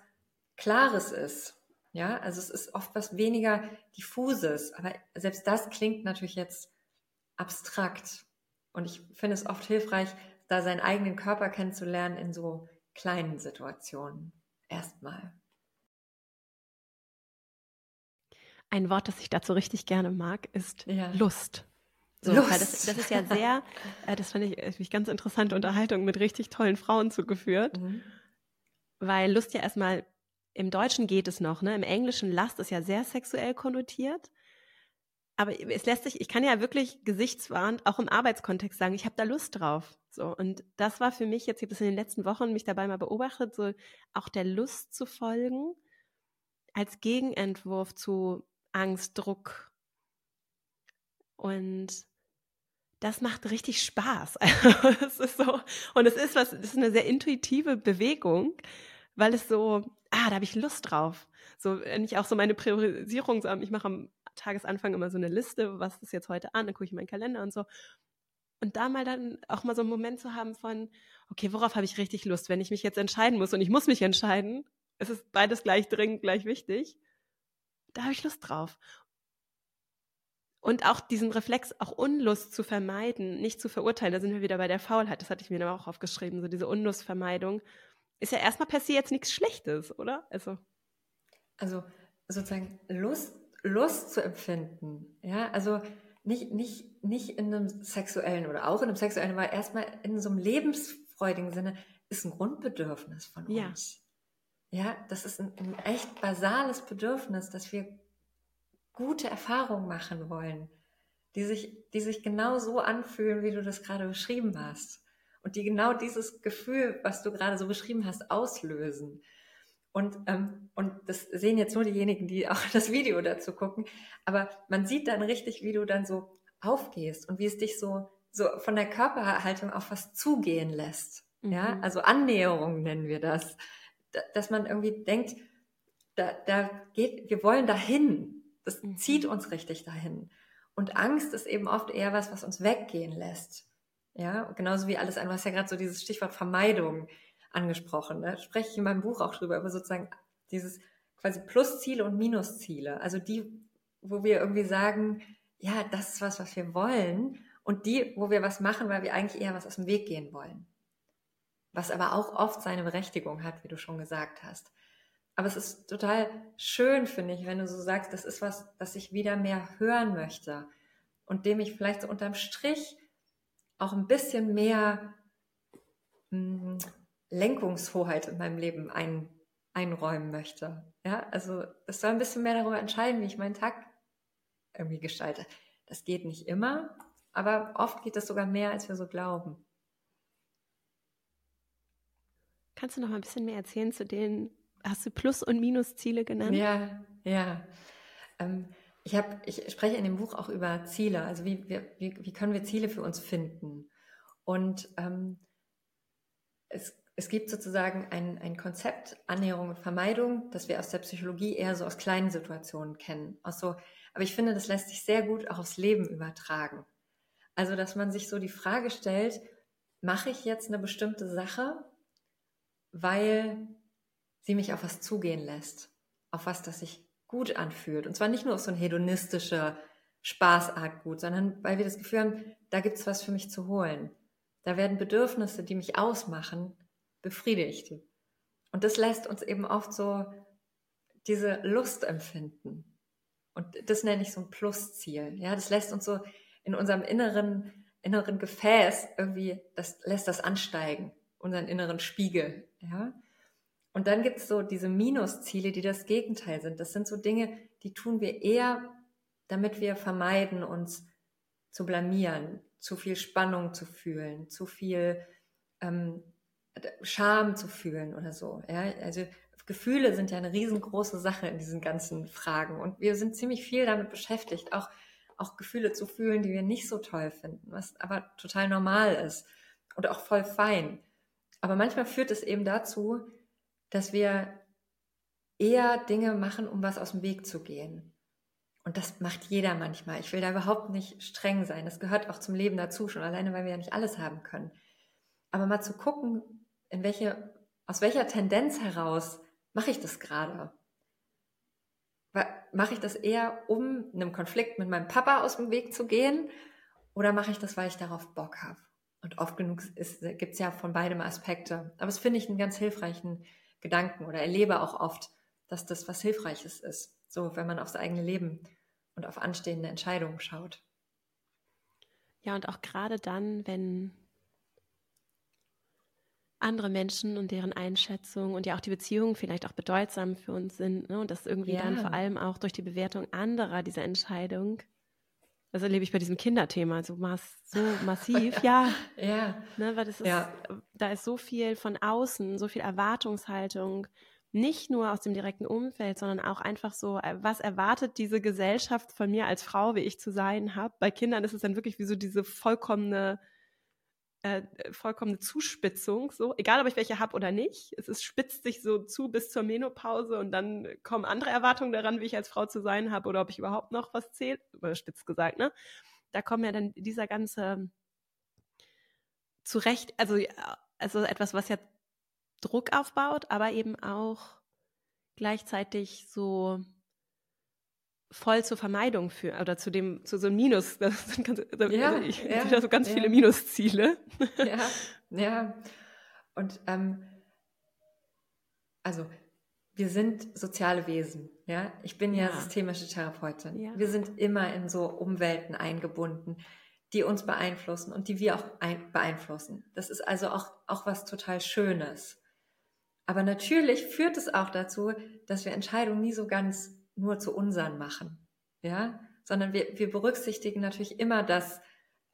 Klares ist. Ja, also es ist oft was weniger diffuses, aber selbst das klingt natürlich jetzt abstrakt. Und ich finde es oft hilfreich, da seinen eigenen Körper kennenzulernen in so kleinen Situationen. Erstmal. Ein Wort, das ich dazu richtig gerne mag, ist ja. Lust. So, Lust. Das, das, ist ja sehr, äh, das fand ich, ich ganz interessante Unterhaltung mit richtig tollen Frauen zugeführt, mhm. weil Lust ja erstmal im Deutschen geht es noch, ne? Im Englischen Last ist ja sehr sexuell konnotiert. Aber es lässt sich, ich kann ja wirklich gesichtswahrend auch im Arbeitskontext sagen, ich habe da Lust drauf. So. Und das war für mich, jetzt ich habe es in den letzten Wochen mich dabei mal beobachtet, so auch der Lust zu folgen, als Gegenentwurf zu Angst, Druck. Und das macht richtig Spaß. es ist so, und es ist was, es ist eine sehr intuitive Bewegung, weil es so, ah, da habe ich Lust drauf. So, wenn ich auch so meine Priorisierung, so, ich mache am Tagesanfang immer so eine Liste, was ist jetzt heute an, dann gucke ich meinen Kalender und so. Und da mal dann auch mal so einen Moment zu haben von, okay, worauf habe ich richtig Lust, wenn ich mich jetzt entscheiden muss und ich muss mich entscheiden, es ist beides gleich dringend, gleich wichtig, da habe ich Lust drauf. Und auch diesen Reflex, auch Unlust zu vermeiden, nicht zu verurteilen, da sind wir wieder bei der Faulheit, das hatte ich mir dann auch aufgeschrieben, so diese Unlustvermeidung ist ja erstmal per se jetzt nichts Schlechtes, oder? Also, also sozusagen Lust, Lust zu empfinden, ja, also nicht, nicht, nicht in einem sexuellen oder auch in einem sexuellen, aber erstmal in so einem lebensfreudigen Sinne ist ein Grundbedürfnis von uns. Ja, das ist ein, ein echt basales Bedürfnis, dass wir gute Erfahrungen machen wollen, die sich, die sich genau so anfühlen, wie du das gerade beschrieben hast. Und die genau dieses Gefühl, was du gerade so beschrieben hast, auslösen. Und, ähm, und das sehen jetzt nur diejenigen, die auch das Video dazu gucken. Aber man sieht dann richtig, wie du dann so aufgehst und wie es dich so, so von der Körperhaltung auf was zugehen lässt. Mhm. Ja, also Annäherung nennen wir das dass man irgendwie denkt, da, da geht, wir wollen dahin. Das mhm. zieht uns richtig dahin. Und Angst ist eben oft eher was, was uns weggehen lässt. Ja, genauso wie alles andere. Du hast ja gerade so dieses Stichwort Vermeidung angesprochen. Da spreche ich in meinem Buch auch drüber, über sozusagen dieses quasi Plusziele und Minusziele. Also die, wo wir irgendwie sagen, ja, das ist was, was wir wollen. Und die, wo wir was machen, weil wir eigentlich eher was aus dem Weg gehen wollen was aber auch oft seine Berechtigung hat, wie du schon gesagt hast. Aber es ist total schön, finde ich, wenn du so sagst, das ist was, das ich wieder mehr hören möchte und dem ich vielleicht so unterm Strich auch ein bisschen mehr mh, hm, Lenkungshoheit in meinem Leben ein, einräumen möchte. Ja, also es soll ein bisschen mehr darüber entscheiden, wie ich meinen Tag irgendwie gestalte. Das geht nicht immer, aber oft geht es sogar mehr, als wir so glauben. Kannst du noch mal ein bisschen mehr erzählen zu den, hast du Plus- und Minusziele genannt? Ja, ja. Ähm, ich, hab, ich spreche in dem Buch auch über Ziele, also wie, wie, wie können wir Ziele für uns finden. Und ähm, es, es gibt sozusagen ein, ein Konzept, Annäherung und Vermeidung, das wir aus der Psychologie eher so aus kleinen Situationen kennen. Aus aber ich finde, das lässt sich sehr gut auch aufs Leben übertragen. Also, dass man sich so die Frage stellt, mache ich jetzt eine bestimmte Sache weil sie mich auf was zugehen lässt, auf was, das sich gut anfühlt. Und zwar nicht nur auf so ein hedonistischer Spaßart gut, sondern weil wir das Gefühl haben, da gibt es was für mich zu holen. Da werden Bedürfnisse, die mich ausmachen, befriedigt. Und das lässt uns eben oft so diese Lust empfinden. Und das nenne ich so ein Plusziel. Ja, das lässt uns so in unserem inneren, inneren Gefäß irgendwie, das lässt das ansteigen unseren inneren Spiegel. Ja? Und dann gibt es so diese Minusziele, die das Gegenteil sind. Das sind so Dinge, die tun wir eher, damit wir vermeiden, uns zu blamieren, zu viel Spannung zu fühlen, zu viel ähm, Scham zu fühlen oder so. Ja? Also Gefühle sind ja eine riesengroße Sache in diesen ganzen Fragen. Und wir sind ziemlich viel damit beschäftigt, auch, auch Gefühle zu fühlen, die wir nicht so toll finden, was aber total normal ist und auch voll fein. Aber manchmal führt es eben dazu, dass wir eher Dinge machen, um was aus dem Weg zu gehen. Und das macht jeder manchmal. Ich will da überhaupt nicht streng sein. Das gehört auch zum Leben dazu, schon alleine, weil wir ja nicht alles haben können. Aber mal zu gucken, in welche, aus welcher Tendenz heraus mache ich das gerade? Mache ich das eher, um einem Konflikt mit meinem Papa aus dem Weg zu gehen? Oder mache ich das, weil ich darauf Bock habe? Und oft genug gibt es ja von beidem Aspekte. Aber es finde ich einen ganz hilfreichen Gedanken oder erlebe auch oft, dass das was Hilfreiches ist. So, wenn man aufs eigene Leben und auf anstehende Entscheidungen schaut. Ja, und auch gerade dann, wenn andere Menschen und deren Einschätzung und ja auch die Beziehungen vielleicht auch bedeutsam für uns sind ne? und das irgendwie ja. dann vor allem auch durch die Bewertung anderer diese Entscheidung das erlebe ich bei diesem Kinderthema so, mass, so massiv, ja. ja. Ne, weil das ist, ja. da ist so viel von außen, so viel Erwartungshaltung, nicht nur aus dem direkten Umfeld, sondern auch einfach so, äh, was erwartet diese Gesellschaft von mir als Frau, wie ich zu sein habe. Bei Kindern ist es dann wirklich wie so diese vollkommene äh, vollkommene Zuspitzung, so, egal ob ich welche habe oder nicht. Es ist, spitzt sich so zu bis zur Menopause und dann kommen andere Erwartungen daran, wie ich als Frau zu sein habe oder ob ich überhaupt noch was zählt, überspitzt gesagt, ne? Da kommen ja dann dieser ganze zurecht, also, also etwas, was ja Druck aufbaut, aber eben auch gleichzeitig so voll zur Vermeidung führen oder zu dem zu so einem Minus. Das sind ganz, ja, also ich ja, sehe so ganz ja. viele Minusziele. Ja, ja. Und ähm, also wir sind soziale Wesen, ja. Ich bin ja, ja systemische Therapeutin. Ja. Wir sind immer in so Umwelten eingebunden, die uns beeinflussen und die wir auch ein, beeinflussen. Das ist also auch auch was total Schönes. Aber natürlich führt es auch dazu, dass wir Entscheidungen nie so ganz nur zu unseren machen. Ja, sondern wir, wir berücksichtigen natürlich immer das,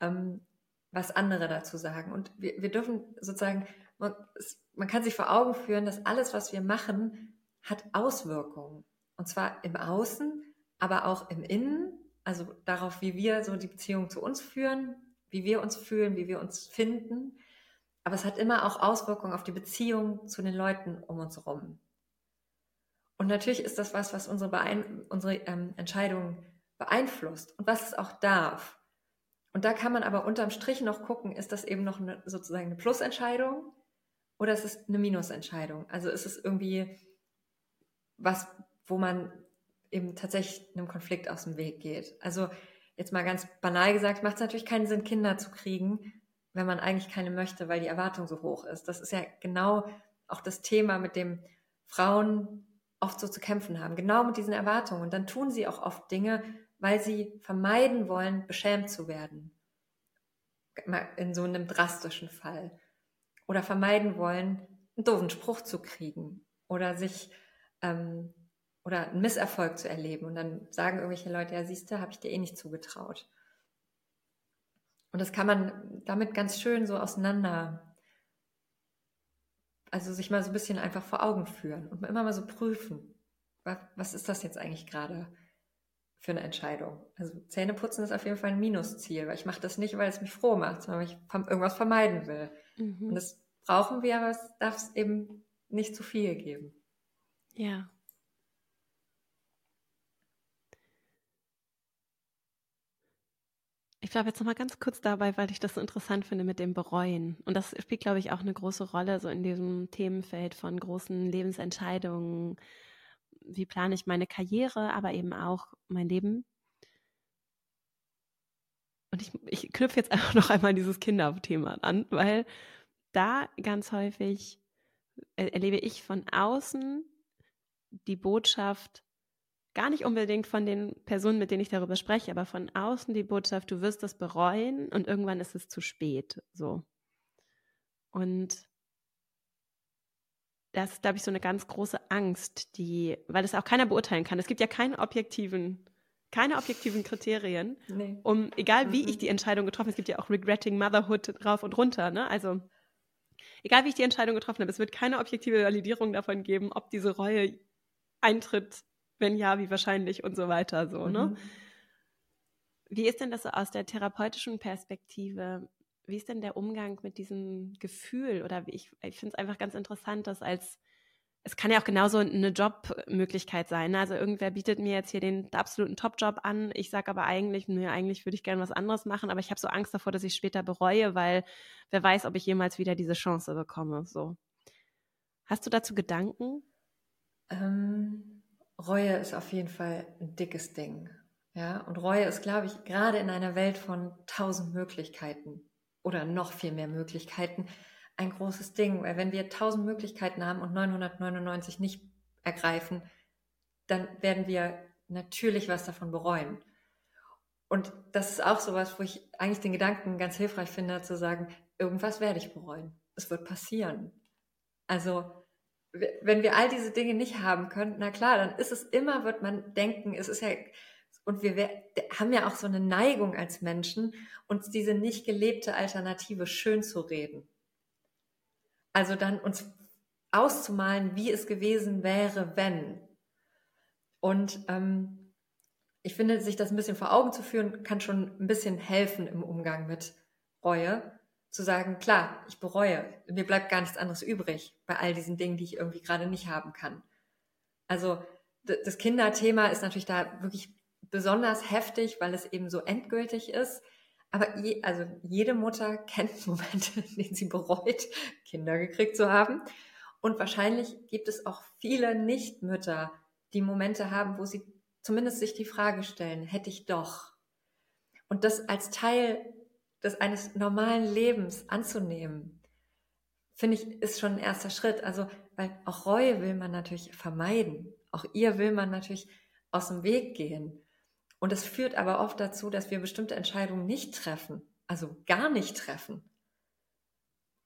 ähm, was andere dazu sagen. Und wir, wir dürfen sozusagen, man, man kann sich vor Augen führen, dass alles, was wir machen, hat Auswirkungen. Und zwar im Außen, aber auch im Innen, also darauf, wie wir so die Beziehung zu uns führen, wie wir uns fühlen, wie wir uns finden. Aber es hat immer auch Auswirkungen auf die Beziehung zu den Leuten um uns herum. Und natürlich ist das was, was unsere, Beein unsere ähm, Entscheidungen beeinflusst und was es auch darf. Und da kann man aber unterm Strich noch gucken, ist das eben noch eine, sozusagen eine Plusentscheidung oder ist es eine Minusentscheidung? Also ist es irgendwie was, wo man eben tatsächlich einem Konflikt aus dem Weg geht. Also jetzt mal ganz banal gesagt, macht es natürlich keinen Sinn, Kinder zu kriegen, wenn man eigentlich keine möchte, weil die Erwartung so hoch ist. Das ist ja genau auch das Thema, mit dem Frauen oft so zu kämpfen haben, genau mit diesen Erwartungen. Und dann tun sie auch oft Dinge, weil sie vermeiden wollen, beschämt zu werden. In so einem drastischen Fall. Oder vermeiden wollen, einen doofen Spruch zu kriegen. Oder sich, ähm, oder einen Misserfolg zu erleben. Und dann sagen irgendwelche Leute, ja, siehst du, habe ich dir eh nicht zugetraut. Und das kann man damit ganz schön so auseinander, also sich mal so ein bisschen einfach vor Augen führen und immer mal so prüfen, was, was ist das jetzt eigentlich gerade für eine Entscheidung? Also Zähneputzen ist auf jeden Fall ein Minusziel, weil ich mache das nicht, weil es mich froh macht, sondern weil ich irgendwas vermeiden will. Mhm. Und das brauchen wir, aber es darf es eben nicht zu viel geben. Ja. Bleibe jetzt noch mal ganz kurz dabei, weil ich das so interessant finde mit dem Bereuen. Und das spielt, glaube ich, auch eine große Rolle so in diesem Themenfeld von großen Lebensentscheidungen. Wie plane ich meine Karriere, aber eben auch mein Leben? Und ich, ich knüpfe jetzt einfach noch einmal dieses Kinderthema an, weil da ganz häufig erlebe ich von außen die Botschaft, gar nicht unbedingt von den Personen, mit denen ich darüber spreche, aber von außen die Botschaft, du wirst das bereuen und irgendwann ist es zu spät. So. Und das ist, glaube ich, so eine ganz große Angst, die, weil es auch keiner beurteilen kann. Es gibt ja keine objektiven, keine objektiven Kriterien, nee. um, egal wie mhm. ich die Entscheidung getroffen habe, es gibt ja auch Regretting Motherhood drauf und runter, ne? Also, egal wie ich die Entscheidung getroffen habe, es wird keine objektive Validierung davon geben, ob diese Reue eintritt wenn ja, wie wahrscheinlich und so weiter so, ne? mhm. ne? Wie ist denn das so aus der therapeutischen Perspektive? Wie ist denn der Umgang mit diesem Gefühl? Oder ich, ich finde es einfach ganz interessant, dass als es kann ja auch genauso eine Jobmöglichkeit sein. Ne? Also irgendwer bietet mir jetzt hier den absoluten Top-Job an. Ich sage aber eigentlich, nee, eigentlich würde ich gerne was anderes machen, aber ich habe so Angst davor, dass ich später bereue, weil wer weiß, ob ich jemals wieder diese Chance bekomme. So. Hast du dazu Gedanken? Ähm, Reue ist auf jeden Fall ein dickes Ding. Ja, und Reue ist, glaube ich, gerade in einer Welt von tausend Möglichkeiten oder noch viel mehr Möglichkeiten ein großes Ding, weil wenn wir tausend Möglichkeiten haben und 999 nicht ergreifen, dann werden wir natürlich was davon bereuen. Und das ist auch sowas, wo ich eigentlich den Gedanken ganz hilfreich finde, zu sagen, irgendwas werde ich bereuen. Es wird passieren. Also wenn wir all diese Dinge nicht haben können, na klar, dann ist es immer, wird man denken, es ist ja, und wir haben ja auch so eine Neigung als Menschen, uns diese nicht gelebte Alternative schön zu reden. Also dann uns auszumalen, wie es gewesen wäre, wenn. Und ähm, ich finde, sich das ein bisschen vor Augen zu führen, kann schon ein bisschen helfen im Umgang mit Reue zu sagen, klar, ich bereue, mir bleibt gar nichts anderes übrig bei all diesen Dingen, die ich irgendwie gerade nicht haben kann. Also das Kinderthema ist natürlich da wirklich besonders heftig, weil es eben so endgültig ist. Aber je, also jede Mutter kennt Momente, in denen sie bereut, Kinder gekriegt zu haben. Und wahrscheinlich gibt es auch viele Nichtmütter, die Momente haben, wo sie zumindest sich die Frage stellen, hätte ich doch. Und das als Teil des eines normalen Lebens anzunehmen, finde ich, ist schon ein erster Schritt. Also, weil auch Reue will man natürlich vermeiden. Auch ihr will man natürlich aus dem Weg gehen. Und es führt aber oft dazu, dass wir bestimmte Entscheidungen nicht treffen, also gar nicht treffen.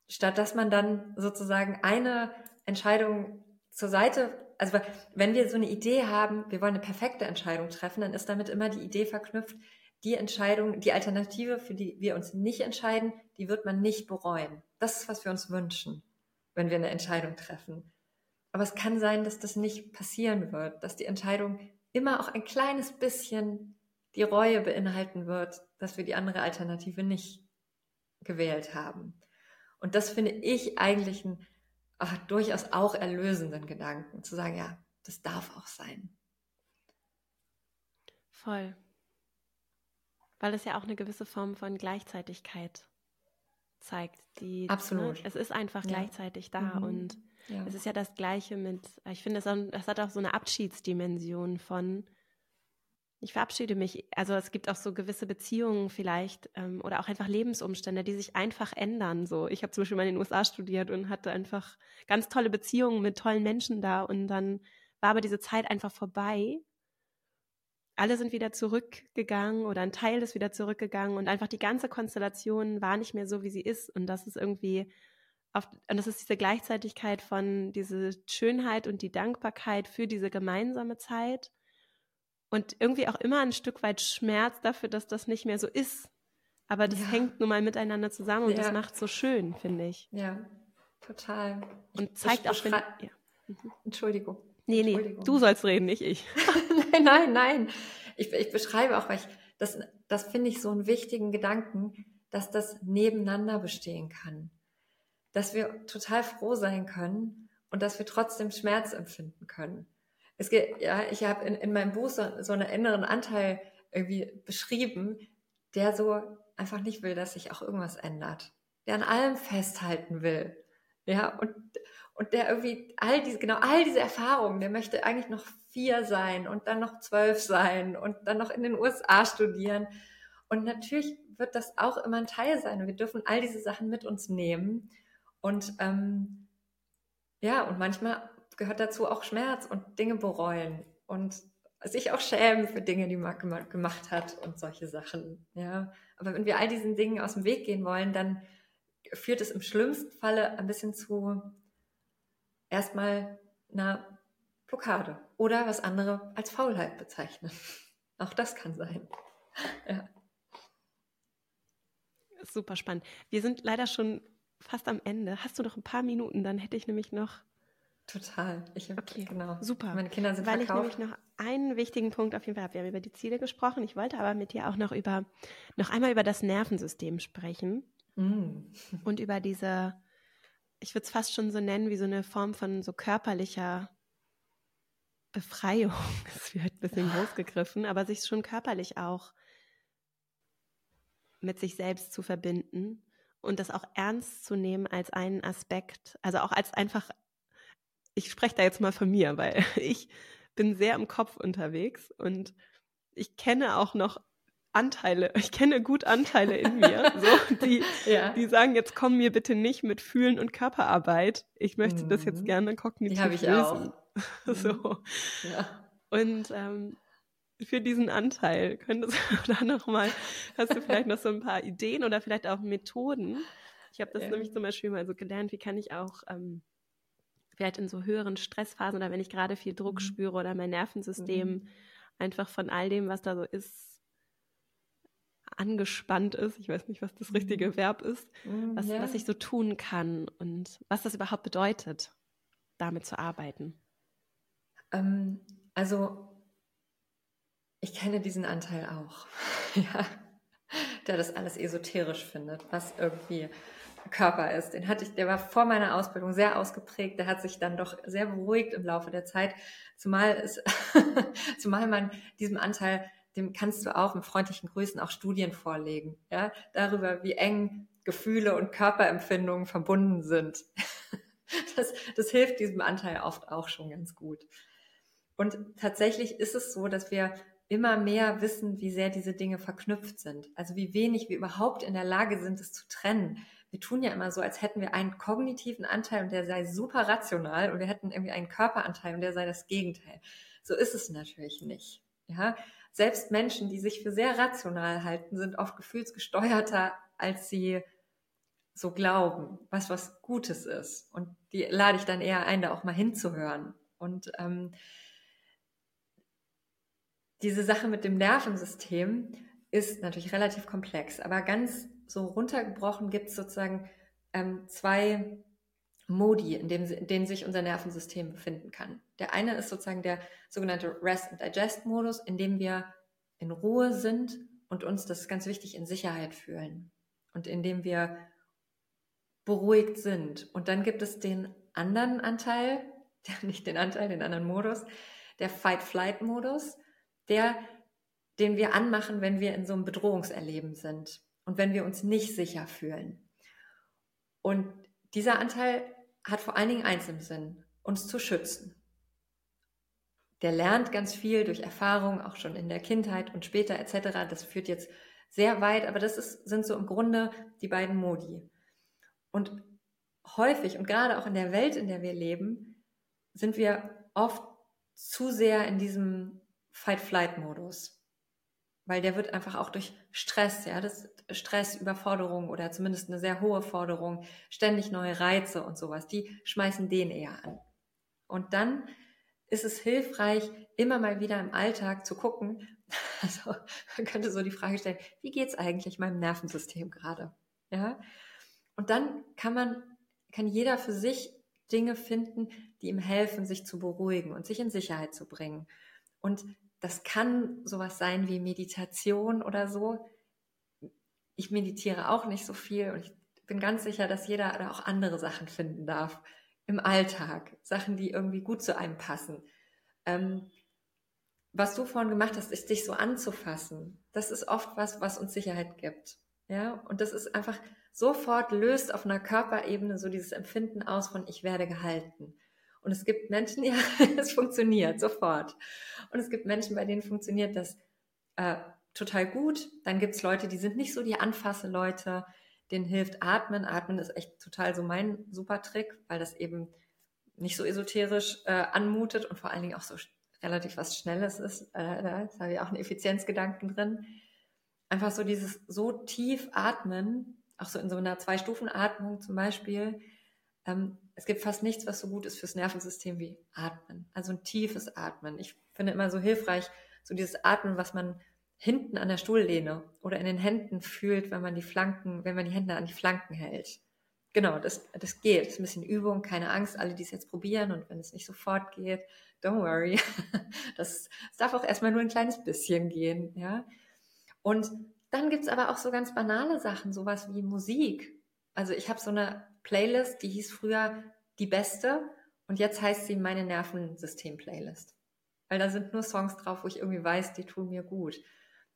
Statt dass man dann sozusagen eine Entscheidungen zur Seite, also wenn wir so eine Idee haben, wir wollen eine perfekte Entscheidung treffen, dann ist damit immer die Idee verknüpft, die Entscheidung, die Alternative, für die wir uns nicht entscheiden, die wird man nicht bereuen. Das ist, was wir uns wünschen, wenn wir eine Entscheidung treffen. Aber es kann sein, dass das nicht passieren wird, dass die Entscheidung immer auch ein kleines bisschen die Reue beinhalten wird, dass wir die andere Alternative nicht gewählt haben. Und das finde ich eigentlich einen ach, durchaus auch erlösenden Gedanken, zu sagen, ja, das darf auch sein. Voll. Weil es ja auch eine gewisse Form von Gleichzeitigkeit zeigt. Die, ne, Absolut. Ne, es ist einfach ja. gleichzeitig da mhm. und ja. es ist ja das Gleiche mit, ich finde, es hat auch so eine Abschiedsdimension von, ich verabschiede mich. Also es gibt auch so gewisse Beziehungen vielleicht ähm, oder auch einfach Lebensumstände, die sich einfach ändern. So, ich habe zum Beispiel mal in den USA studiert und hatte einfach ganz tolle Beziehungen mit tollen Menschen da und dann war aber diese Zeit einfach vorbei. Alle sind wieder zurückgegangen oder ein Teil ist wieder zurückgegangen und einfach die ganze Konstellation war nicht mehr so, wie sie ist. Und das ist irgendwie auf, und das ist diese Gleichzeitigkeit von diese Schönheit und die Dankbarkeit für diese gemeinsame Zeit und irgendwie auch immer ein Stück weit Schmerz dafür, dass das nicht mehr so ist. Aber das ja. hängt nun mal miteinander zusammen und ja. das macht so schön, finde ich. Ja, total. Und zeigt ich auch, wenn, ja. mhm. Entschuldigung. Nee, nee, du sollst reden, nicht ich. nein, nein, nein. Ich, ich beschreibe auch, weil ich, das, das finde ich so einen wichtigen Gedanken, dass das nebeneinander bestehen kann. Dass wir total froh sein können und dass wir trotzdem Schmerz empfinden können es geht, ja, ich habe in, in meinem Buch so, so einen inneren Anteil irgendwie beschrieben, der so einfach nicht will, dass sich auch irgendwas ändert, der an allem festhalten will, ja, und, und der irgendwie all diese, genau all diese Erfahrungen, der möchte eigentlich noch vier sein und dann noch zwölf sein und dann noch in den USA studieren. Und natürlich wird das auch immer ein Teil sein. Wir dürfen all diese Sachen mit uns nehmen. Und ähm, ja, und manchmal gehört dazu auch Schmerz und Dinge bereuen und sich auch schämen für Dinge, die man gemacht hat und solche Sachen. Ja, aber wenn wir all diesen Dingen aus dem Weg gehen wollen, dann führt es im schlimmsten Falle ein bisschen zu erstmal einer Blockade oder was andere als Faulheit bezeichnen. Auch das kann sein. Ja. Super spannend. Wir sind leider schon fast am Ende. Hast du noch ein paar Minuten? Dann hätte ich nämlich noch Total. Ich hab, okay, genau. Super. Meine Kinder sind Weil verkauft. ich nämlich noch einen wichtigen Punkt auf jeden Fall habe. Wir haben über die Ziele gesprochen. Ich wollte aber mit dir auch noch über, noch einmal über das Nervensystem sprechen. Mm. Und über diese, ich würde es fast schon so nennen, wie so eine Form von so körperlicher Befreiung. Es wird ein bisschen groß gegriffen, aber sich schon körperlich auch mit sich selbst zu verbinden und das auch ernst zu nehmen als einen Aspekt, also auch als einfach ich spreche da jetzt mal von mir, weil ich bin sehr im Kopf unterwegs und ich kenne auch noch Anteile, ich kenne gut Anteile in mir, so, die, ja. die sagen, jetzt komm mir bitte nicht mit Fühlen und Körperarbeit. Ich möchte mhm. das jetzt mhm. gerne kognitiv die ich lösen. Auch. so. Mhm. Ja. Und ähm, für diesen Anteil könntest du da nochmal, hast du vielleicht noch so ein paar Ideen oder vielleicht auch Methoden? Ich habe das ja. nämlich zum Beispiel mal so gelernt, wie kann ich auch ähm, vielleicht in so höheren Stressphasen oder wenn ich gerade viel Druck mhm. spüre oder mein Nervensystem mhm. einfach von all dem, was da so ist, angespannt ist. Ich weiß nicht, was das richtige mhm. Verb ist, mhm, was, ja. was ich so tun kann und was das überhaupt bedeutet, damit zu arbeiten. Ähm, also, ich kenne diesen Anteil auch, ja, der das alles esoterisch findet, was irgendwie Körper ist. Den hatte ich, der war vor meiner Ausbildung sehr ausgeprägt. Der hat sich dann doch sehr beruhigt im Laufe der Zeit. Zumal es, zumal man diesem Anteil, dem kannst du auch mit freundlichen Grüßen auch Studien vorlegen, ja, darüber, wie eng Gefühle und Körperempfindungen verbunden sind. Das, das hilft diesem Anteil oft auch schon ganz gut. Und tatsächlich ist es so, dass wir immer mehr wissen, wie sehr diese Dinge verknüpft sind. Also wie wenig wir überhaupt in der Lage sind, es zu trennen wir tun ja immer so, als hätten wir einen kognitiven Anteil und der sei super rational und wir hätten irgendwie einen Körperanteil und der sei das Gegenteil. So ist es natürlich nicht. Ja, selbst Menschen, die sich für sehr rational halten, sind oft gefühlsgesteuerter, als sie so glauben, was was Gutes ist. Und die lade ich dann eher ein, da auch mal hinzuhören. Und ähm, diese Sache mit dem Nervensystem ist natürlich relativ komplex, aber ganz so runtergebrochen gibt es sozusagen ähm, zwei Modi, in, dem, in denen sich unser Nervensystem befinden kann. Der eine ist sozusagen der sogenannte Rest and Digest Modus, in dem wir in Ruhe sind und uns, das ist ganz wichtig, in Sicherheit fühlen und in dem wir beruhigt sind. Und dann gibt es den anderen Anteil, nicht den Anteil, den anderen Modus, der Fight-Flight-Modus, der, den wir anmachen, wenn wir in so einem Bedrohungserleben sind und wenn wir uns nicht sicher fühlen. Und dieser Anteil hat vor allen Dingen eins im Sinn, uns zu schützen. Der lernt ganz viel durch Erfahrung, auch schon in der Kindheit und später etc. Das führt jetzt sehr weit, aber das ist, sind so im Grunde die beiden Modi. Und häufig und gerade auch in der Welt, in der wir leben, sind wir oft zu sehr in diesem Fight-Flight-Modus. Weil der wird einfach auch durch Stress, ja, das Stress, Überforderung oder zumindest eine sehr hohe Forderung, ständig neue Reize und sowas, die schmeißen den eher an. Und dann ist es hilfreich, immer mal wieder im Alltag zu gucken, also man könnte so die Frage stellen, wie geht es eigentlich meinem Nervensystem gerade? Ja? Und dann kann man, kann jeder für sich Dinge finden, die ihm helfen, sich zu beruhigen und sich in Sicherheit zu bringen. Und das kann sowas sein wie Meditation oder so. Ich meditiere auch nicht so viel und ich bin ganz sicher, dass jeder da auch andere Sachen finden darf im Alltag. Sachen, die irgendwie gut zu einem passen. Ähm, was du vorhin gemacht hast, ist dich so anzufassen. Das ist oft was, was uns Sicherheit gibt. Ja, und das ist einfach sofort löst auf einer Körperebene so dieses Empfinden aus von ich werde gehalten. Und es gibt Menschen, ja, es funktioniert sofort. Und es gibt Menschen, bei denen funktioniert das äh, total gut. Dann gibt es Leute, die sind nicht so die Anfasse-Leute, denen hilft Atmen. Atmen ist echt total so mein super Trick, weil das eben nicht so esoterisch äh, anmutet und vor allen Dingen auch so relativ was Schnelles ist. Äh, da habe ich auch einen Effizienzgedanken drin. Einfach so dieses so tief atmen, auch so in so einer Zwei-Stufen-Atmung zum Beispiel, ähm, es gibt fast nichts, was so gut ist fürs Nervensystem wie Atmen. Also ein tiefes Atmen. Ich finde immer so hilfreich, so dieses Atmen, was man hinten an der Stuhllehne oder in den Händen fühlt, wenn man die Flanken, wenn man die Hände an die Flanken hält. Genau, das, das geht. Das ist ein bisschen Übung, keine Angst, alle, die es jetzt probieren und wenn es nicht sofort geht, don't worry. Das, das darf auch erstmal nur ein kleines bisschen gehen, ja. Und dann gibt es aber auch so ganz banale Sachen, sowas wie Musik. Also ich habe so eine Playlist, die hieß früher die beste und jetzt heißt sie meine Nervensystem-Playlist. Weil da sind nur Songs drauf, wo ich irgendwie weiß, die tun mir gut.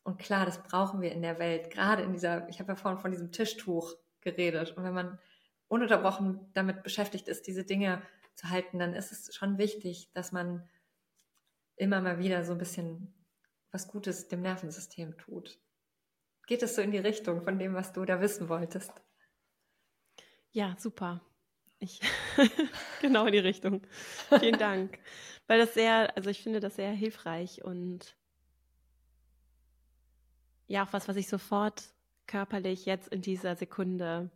Und klar, das brauchen wir in der Welt, gerade in dieser, ich habe ja vorhin von diesem Tischtuch geredet. Und wenn man ununterbrochen damit beschäftigt ist, diese Dinge zu halten, dann ist es schon wichtig, dass man immer mal wieder so ein bisschen was Gutes dem Nervensystem tut. Geht es so in die Richtung von dem, was du da wissen wolltest? Ja, super. Ich genau in die Richtung. Vielen Dank. Weil das sehr, also ich finde das sehr hilfreich und ja, auch was, was ich sofort körperlich jetzt in dieser Sekunde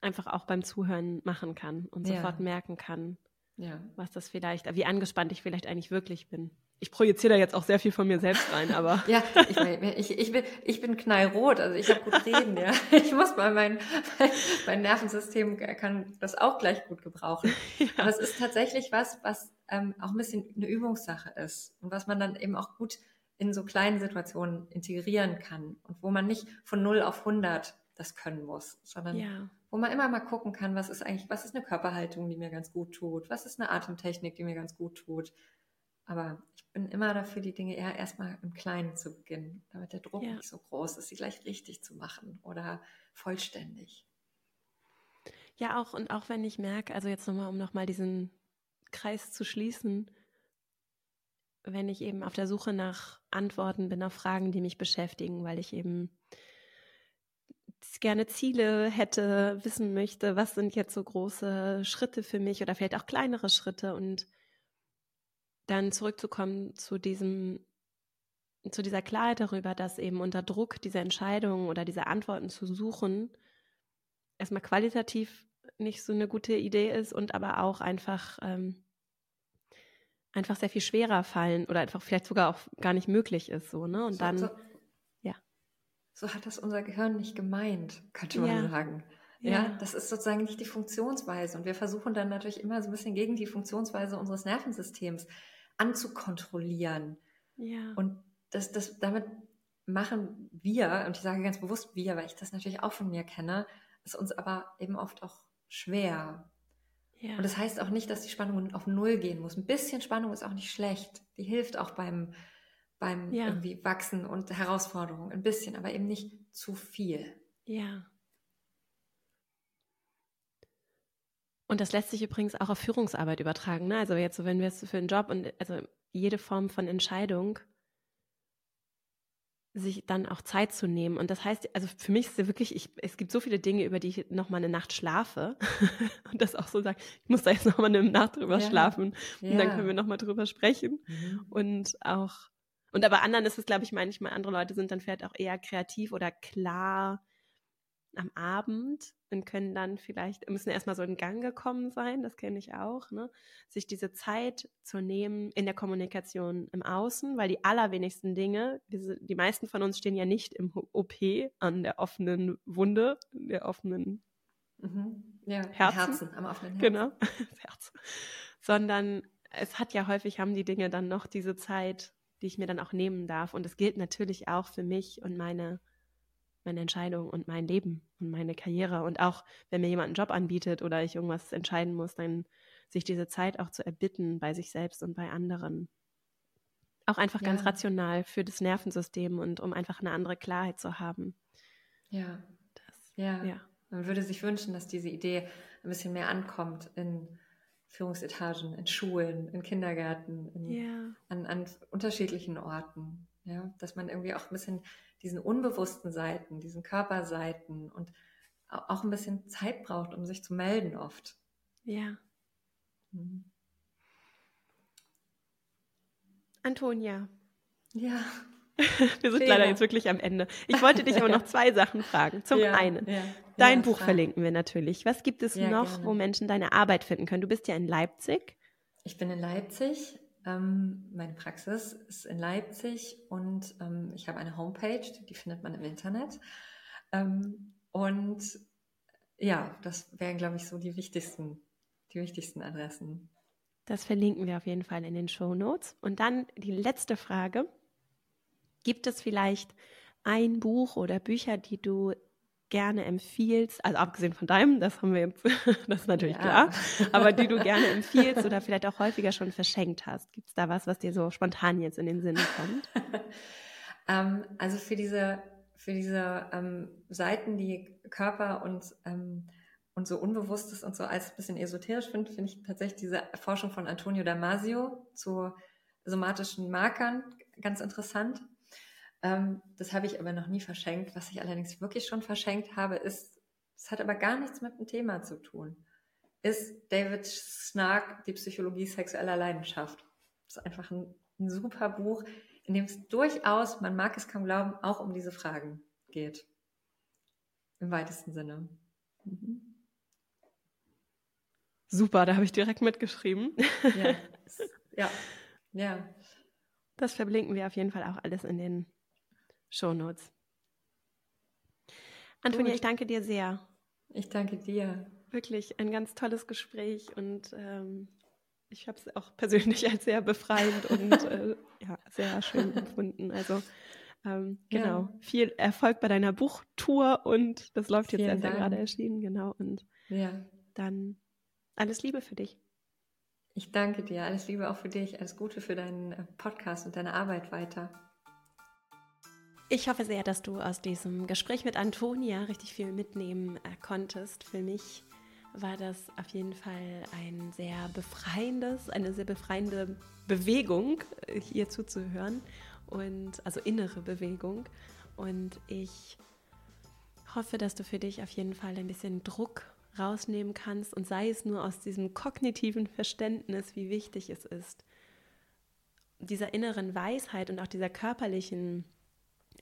einfach auch beim Zuhören machen kann und sofort ja. merken kann, ja. was das vielleicht, wie angespannt ich vielleicht eigentlich wirklich bin ich projiziere da jetzt auch sehr viel von mir selbst rein, aber. ja, ich, ich, ich, bin, ich bin knallrot, also ich habe gut reden, ja. Ich muss mal mein, mein, mein Nervensystem kann das auch gleich gut gebrauchen. Ja. Aber es ist tatsächlich was, was ähm, auch ein bisschen eine Übungssache ist und was man dann eben auch gut in so kleinen Situationen integrieren kann und wo man nicht von 0 auf 100 das können muss, sondern ja. wo man immer mal gucken kann, was ist eigentlich, was ist eine Körperhaltung, die mir ganz gut tut, was ist eine Atemtechnik, die mir ganz gut tut, aber ich bin immer dafür, die Dinge eher erstmal im Kleinen zu beginnen, damit der Druck ja. nicht so groß ist, sie gleich richtig zu machen oder vollständig. Ja, auch und auch wenn ich merke, also jetzt nochmal, um nochmal diesen Kreis zu schließen, wenn ich eben auf der Suche nach Antworten bin auf Fragen, die mich beschäftigen, weil ich eben gerne Ziele hätte, wissen möchte, was sind jetzt so große Schritte für mich oder vielleicht auch kleinere Schritte und dann zurückzukommen zu diesem, zu dieser Klarheit darüber, dass eben unter Druck diese Entscheidungen oder diese Antworten zu suchen, erstmal qualitativ nicht so eine gute Idee ist und aber auch einfach, ähm, einfach sehr viel schwerer fallen oder einfach vielleicht sogar auch gar nicht möglich ist. So, ne? Und so, dann, so, ja. So hat das unser Gehirn nicht gemeint, könnte man ja. sagen. Ja. ja, das ist sozusagen nicht die Funktionsweise. Und wir versuchen dann natürlich immer so ein bisschen gegen die Funktionsweise unseres Nervensystems anzukontrollieren. Ja. Und das, das, damit machen wir, und ich sage ganz bewusst wir, weil ich das natürlich auch von mir kenne, ist uns aber eben oft auch schwer. Ja. Und das heißt auch nicht, dass die Spannung auf Null gehen muss. Ein bisschen Spannung ist auch nicht schlecht. Die hilft auch beim, beim ja. irgendwie Wachsen und Herausforderungen. Ein bisschen, aber eben nicht zu viel. Ja. Und das lässt sich übrigens auch auf Führungsarbeit übertragen. Ne? Also jetzt, so, wenn wir es für einen Job und also jede Form von Entscheidung sich dann auch Zeit zu nehmen. Und das heißt, also für mich ist es wirklich, ich, es gibt so viele Dinge, über die ich noch mal eine Nacht schlafe und das auch so sagen, ich muss da jetzt noch mal eine Nacht drüber ja. schlafen und ja. dann können wir noch mal drüber sprechen. Mhm. Und auch, und aber anderen ist es, glaube ich, manchmal, andere Leute sind dann vielleicht auch eher kreativ oder klar am Abend und können dann vielleicht, müssen erstmal so in Gang gekommen sein, das kenne ich auch, ne? sich diese Zeit zu nehmen in der Kommunikation im Außen, weil die allerwenigsten Dinge, die meisten von uns stehen ja nicht im OP an der offenen Wunde, der offenen mhm. ja, Herzen. Herzen, am offenen Herzen. Genau, das Herz. Sondern es hat ja häufig, haben die Dinge dann noch diese Zeit, die ich mir dann auch nehmen darf. Und es gilt natürlich auch für mich und meine meine Entscheidung und mein Leben und meine Karriere. Und auch wenn mir jemand einen Job anbietet oder ich irgendwas entscheiden muss, dann sich diese Zeit auch zu erbitten bei sich selbst und bei anderen. Auch einfach ja. ganz rational für das Nervensystem und um einfach eine andere Klarheit zu haben. Ja. Das, ja. ja. Man würde sich wünschen, dass diese Idee ein bisschen mehr ankommt in Führungsetagen, in Schulen, in Kindergärten, in, ja. an, an unterschiedlichen Orten. Ja, dass man irgendwie auch ein bisschen diesen unbewussten Seiten, diesen Körperseiten und auch ein bisschen Zeit braucht, um sich zu melden oft. Ja. Mhm. Antonia. Ja. Wir sind Fehler. leider jetzt wirklich am Ende. Ich wollte dich aber noch zwei Sachen fragen. Zum ja, einen, ja, dein ja, Buch frage. verlinken wir natürlich. Was gibt es noch, gerne. wo Menschen deine Arbeit finden können? Du bist ja in Leipzig. Ich bin in Leipzig ähm, meine Praxis ist in Leipzig und ähm, ich habe eine Homepage, die findet man im Internet. Ähm, und ja, das wären, glaube ich, so die wichtigsten, die wichtigsten Adressen. Das verlinken wir auf jeden Fall in den Show Notes. Und dann die letzte Frage. Gibt es vielleicht ein Buch oder Bücher, die du gerne empfiehlst, also abgesehen von deinem, das haben wir jetzt, das ist natürlich ja. klar, aber die du gerne empfiehlst oder vielleicht auch häufiger schon verschenkt hast. Gibt es da was, was dir so spontan jetzt in den Sinn kommt? ähm, also für diese, für diese ähm, Seiten, die Körper und, ähm, und so Unbewusstes und so als ein bisschen esoterisch finde, finde ich tatsächlich diese Forschung von Antonio Damasio zu somatischen Markern ganz interessant. Ähm, das habe ich aber noch nie verschenkt. Was ich allerdings wirklich schon verschenkt habe, ist, es hat aber gar nichts mit dem Thema zu tun, ist David Snark, die Psychologie sexueller Leidenschaft. Das ist einfach ein, ein super Buch, in dem es durchaus, man mag es kaum glauben, auch um diese Fragen geht. Im weitesten Sinne. Mhm. Super, da habe ich direkt mitgeschrieben. Ja. ja, ja. Das verlinken wir auf jeden Fall auch alles in den Shownotes. Antonia, Gut. ich danke dir sehr. Ich danke dir. Wirklich ein ganz tolles Gespräch und ähm, ich habe es auch persönlich als sehr befreiend und äh, ja, sehr schön empfunden. Also ähm, genau, ja. viel Erfolg bei deiner Buchtour und das läuft jetzt erst ja gerade erschienen, genau. Und ja. dann alles Liebe für dich. Ich danke dir, alles Liebe auch für dich, alles Gute für deinen äh, Podcast und deine Arbeit weiter. Ich hoffe sehr, dass du aus diesem Gespräch mit Antonia richtig viel mitnehmen äh, konntest. Für mich war das auf jeden Fall ein sehr befreiendes, eine sehr befreiende Bewegung, äh, hier zuzuhören und also innere Bewegung. Und ich hoffe, dass du für dich auf jeden Fall ein bisschen Druck rausnehmen kannst und sei es nur aus diesem kognitiven Verständnis, wie wichtig es ist, dieser inneren Weisheit und auch dieser körperlichen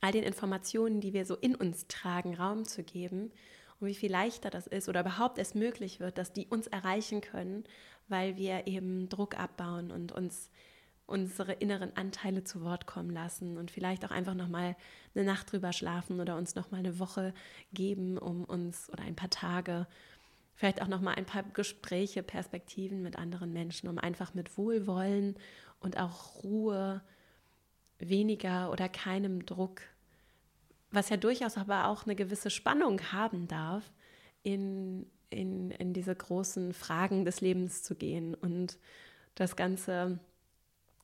all den Informationen, die wir so in uns tragen, Raum zu geben und wie viel leichter das ist oder überhaupt es möglich wird, dass die uns erreichen können, weil wir eben Druck abbauen und uns unsere inneren Anteile zu Wort kommen lassen und vielleicht auch einfach noch mal eine Nacht drüber schlafen oder uns noch mal eine Woche geben, um uns oder ein paar Tage vielleicht auch noch mal ein paar Gespräche, Perspektiven mit anderen Menschen, um einfach mit Wohlwollen und auch Ruhe, weniger oder keinem Druck, was ja durchaus aber auch eine gewisse Spannung haben darf, in, in, in diese großen Fragen des Lebens zu gehen und das Ganze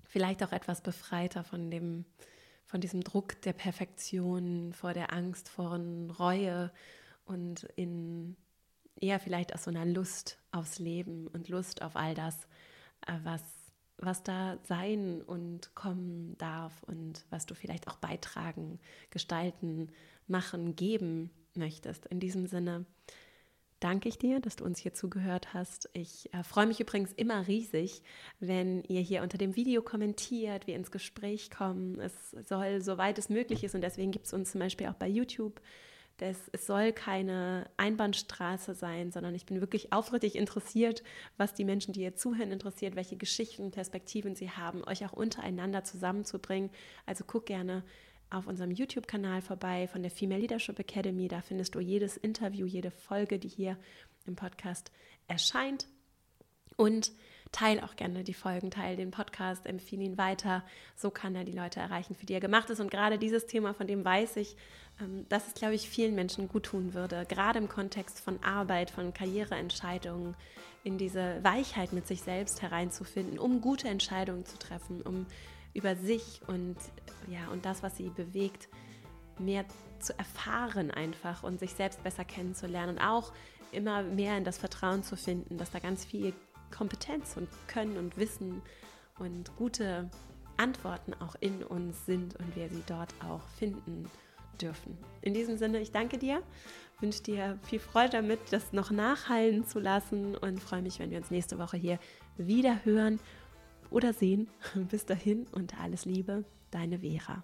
vielleicht auch etwas befreiter von dem, von diesem Druck der Perfektion, vor der Angst, vor Reue und in eher vielleicht aus so einer Lust aufs Leben und Lust auf all das, äh, was, was da sein und kommen darf und was du vielleicht auch beitragen, gestalten, machen, geben möchtest. In diesem Sinne danke ich dir, dass du uns hier zugehört hast. Ich äh, freue mich übrigens immer riesig, wenn ihr hier unter dem Video kommentiert, wir ins Gespräch kommen. Es soll, soweit es möglich ist, und deswegen gibt es uns zum Beispiel auch bei YouTube. Das, es soll keine Einbahnstraße sein, sondern ich bin wirklich aufrichtig interessiert, was die Menschen, die hier zuhören, interessiert, welche Geschichten, Perspektiven sie haben, euch auch untereinander zusammenzubringen. Also guck gerne auf unserem YouTube-Kanal vorbei von der Female Leadership Academy. Da findest du jedes Interview, jede Folge, die hier im Podcast erscheint. Und teile auch gerne die Folgen, teile den Podcast, empfehle ihn weiter. So kann er die Leute erreichen, für die er gemacht ist. Und gerade dieses Thema, von dem weiß ich, dass es, glaube ich, vielen Menschen gut tun würde, gerade im Kontext von Arbeit, von Karriereentscheidungen, in diese Weichheit mit sich selbst hereinzufinden, um gute Entscheidungen zu treffen, um über sich und ja und das, was sie bewegt, mehr zu erfahren einfach und sich selbst besser kennenzulernen und auch immer mehr in das Vertrauen zu finden, dass da ganz viel Kompetenz und Können und Wissen und gute Antworten auch in uns sind und wir sie dort auch finden dürfen. In diesem Sinne, ich danke dir, wünsche dir viel Freude damit, das noch nachhallen zu lassen und freue mich, wenn wir uns nächste Woche hier wieder hören oder sehen. Bis dahin und alles Liebe, deine Vera.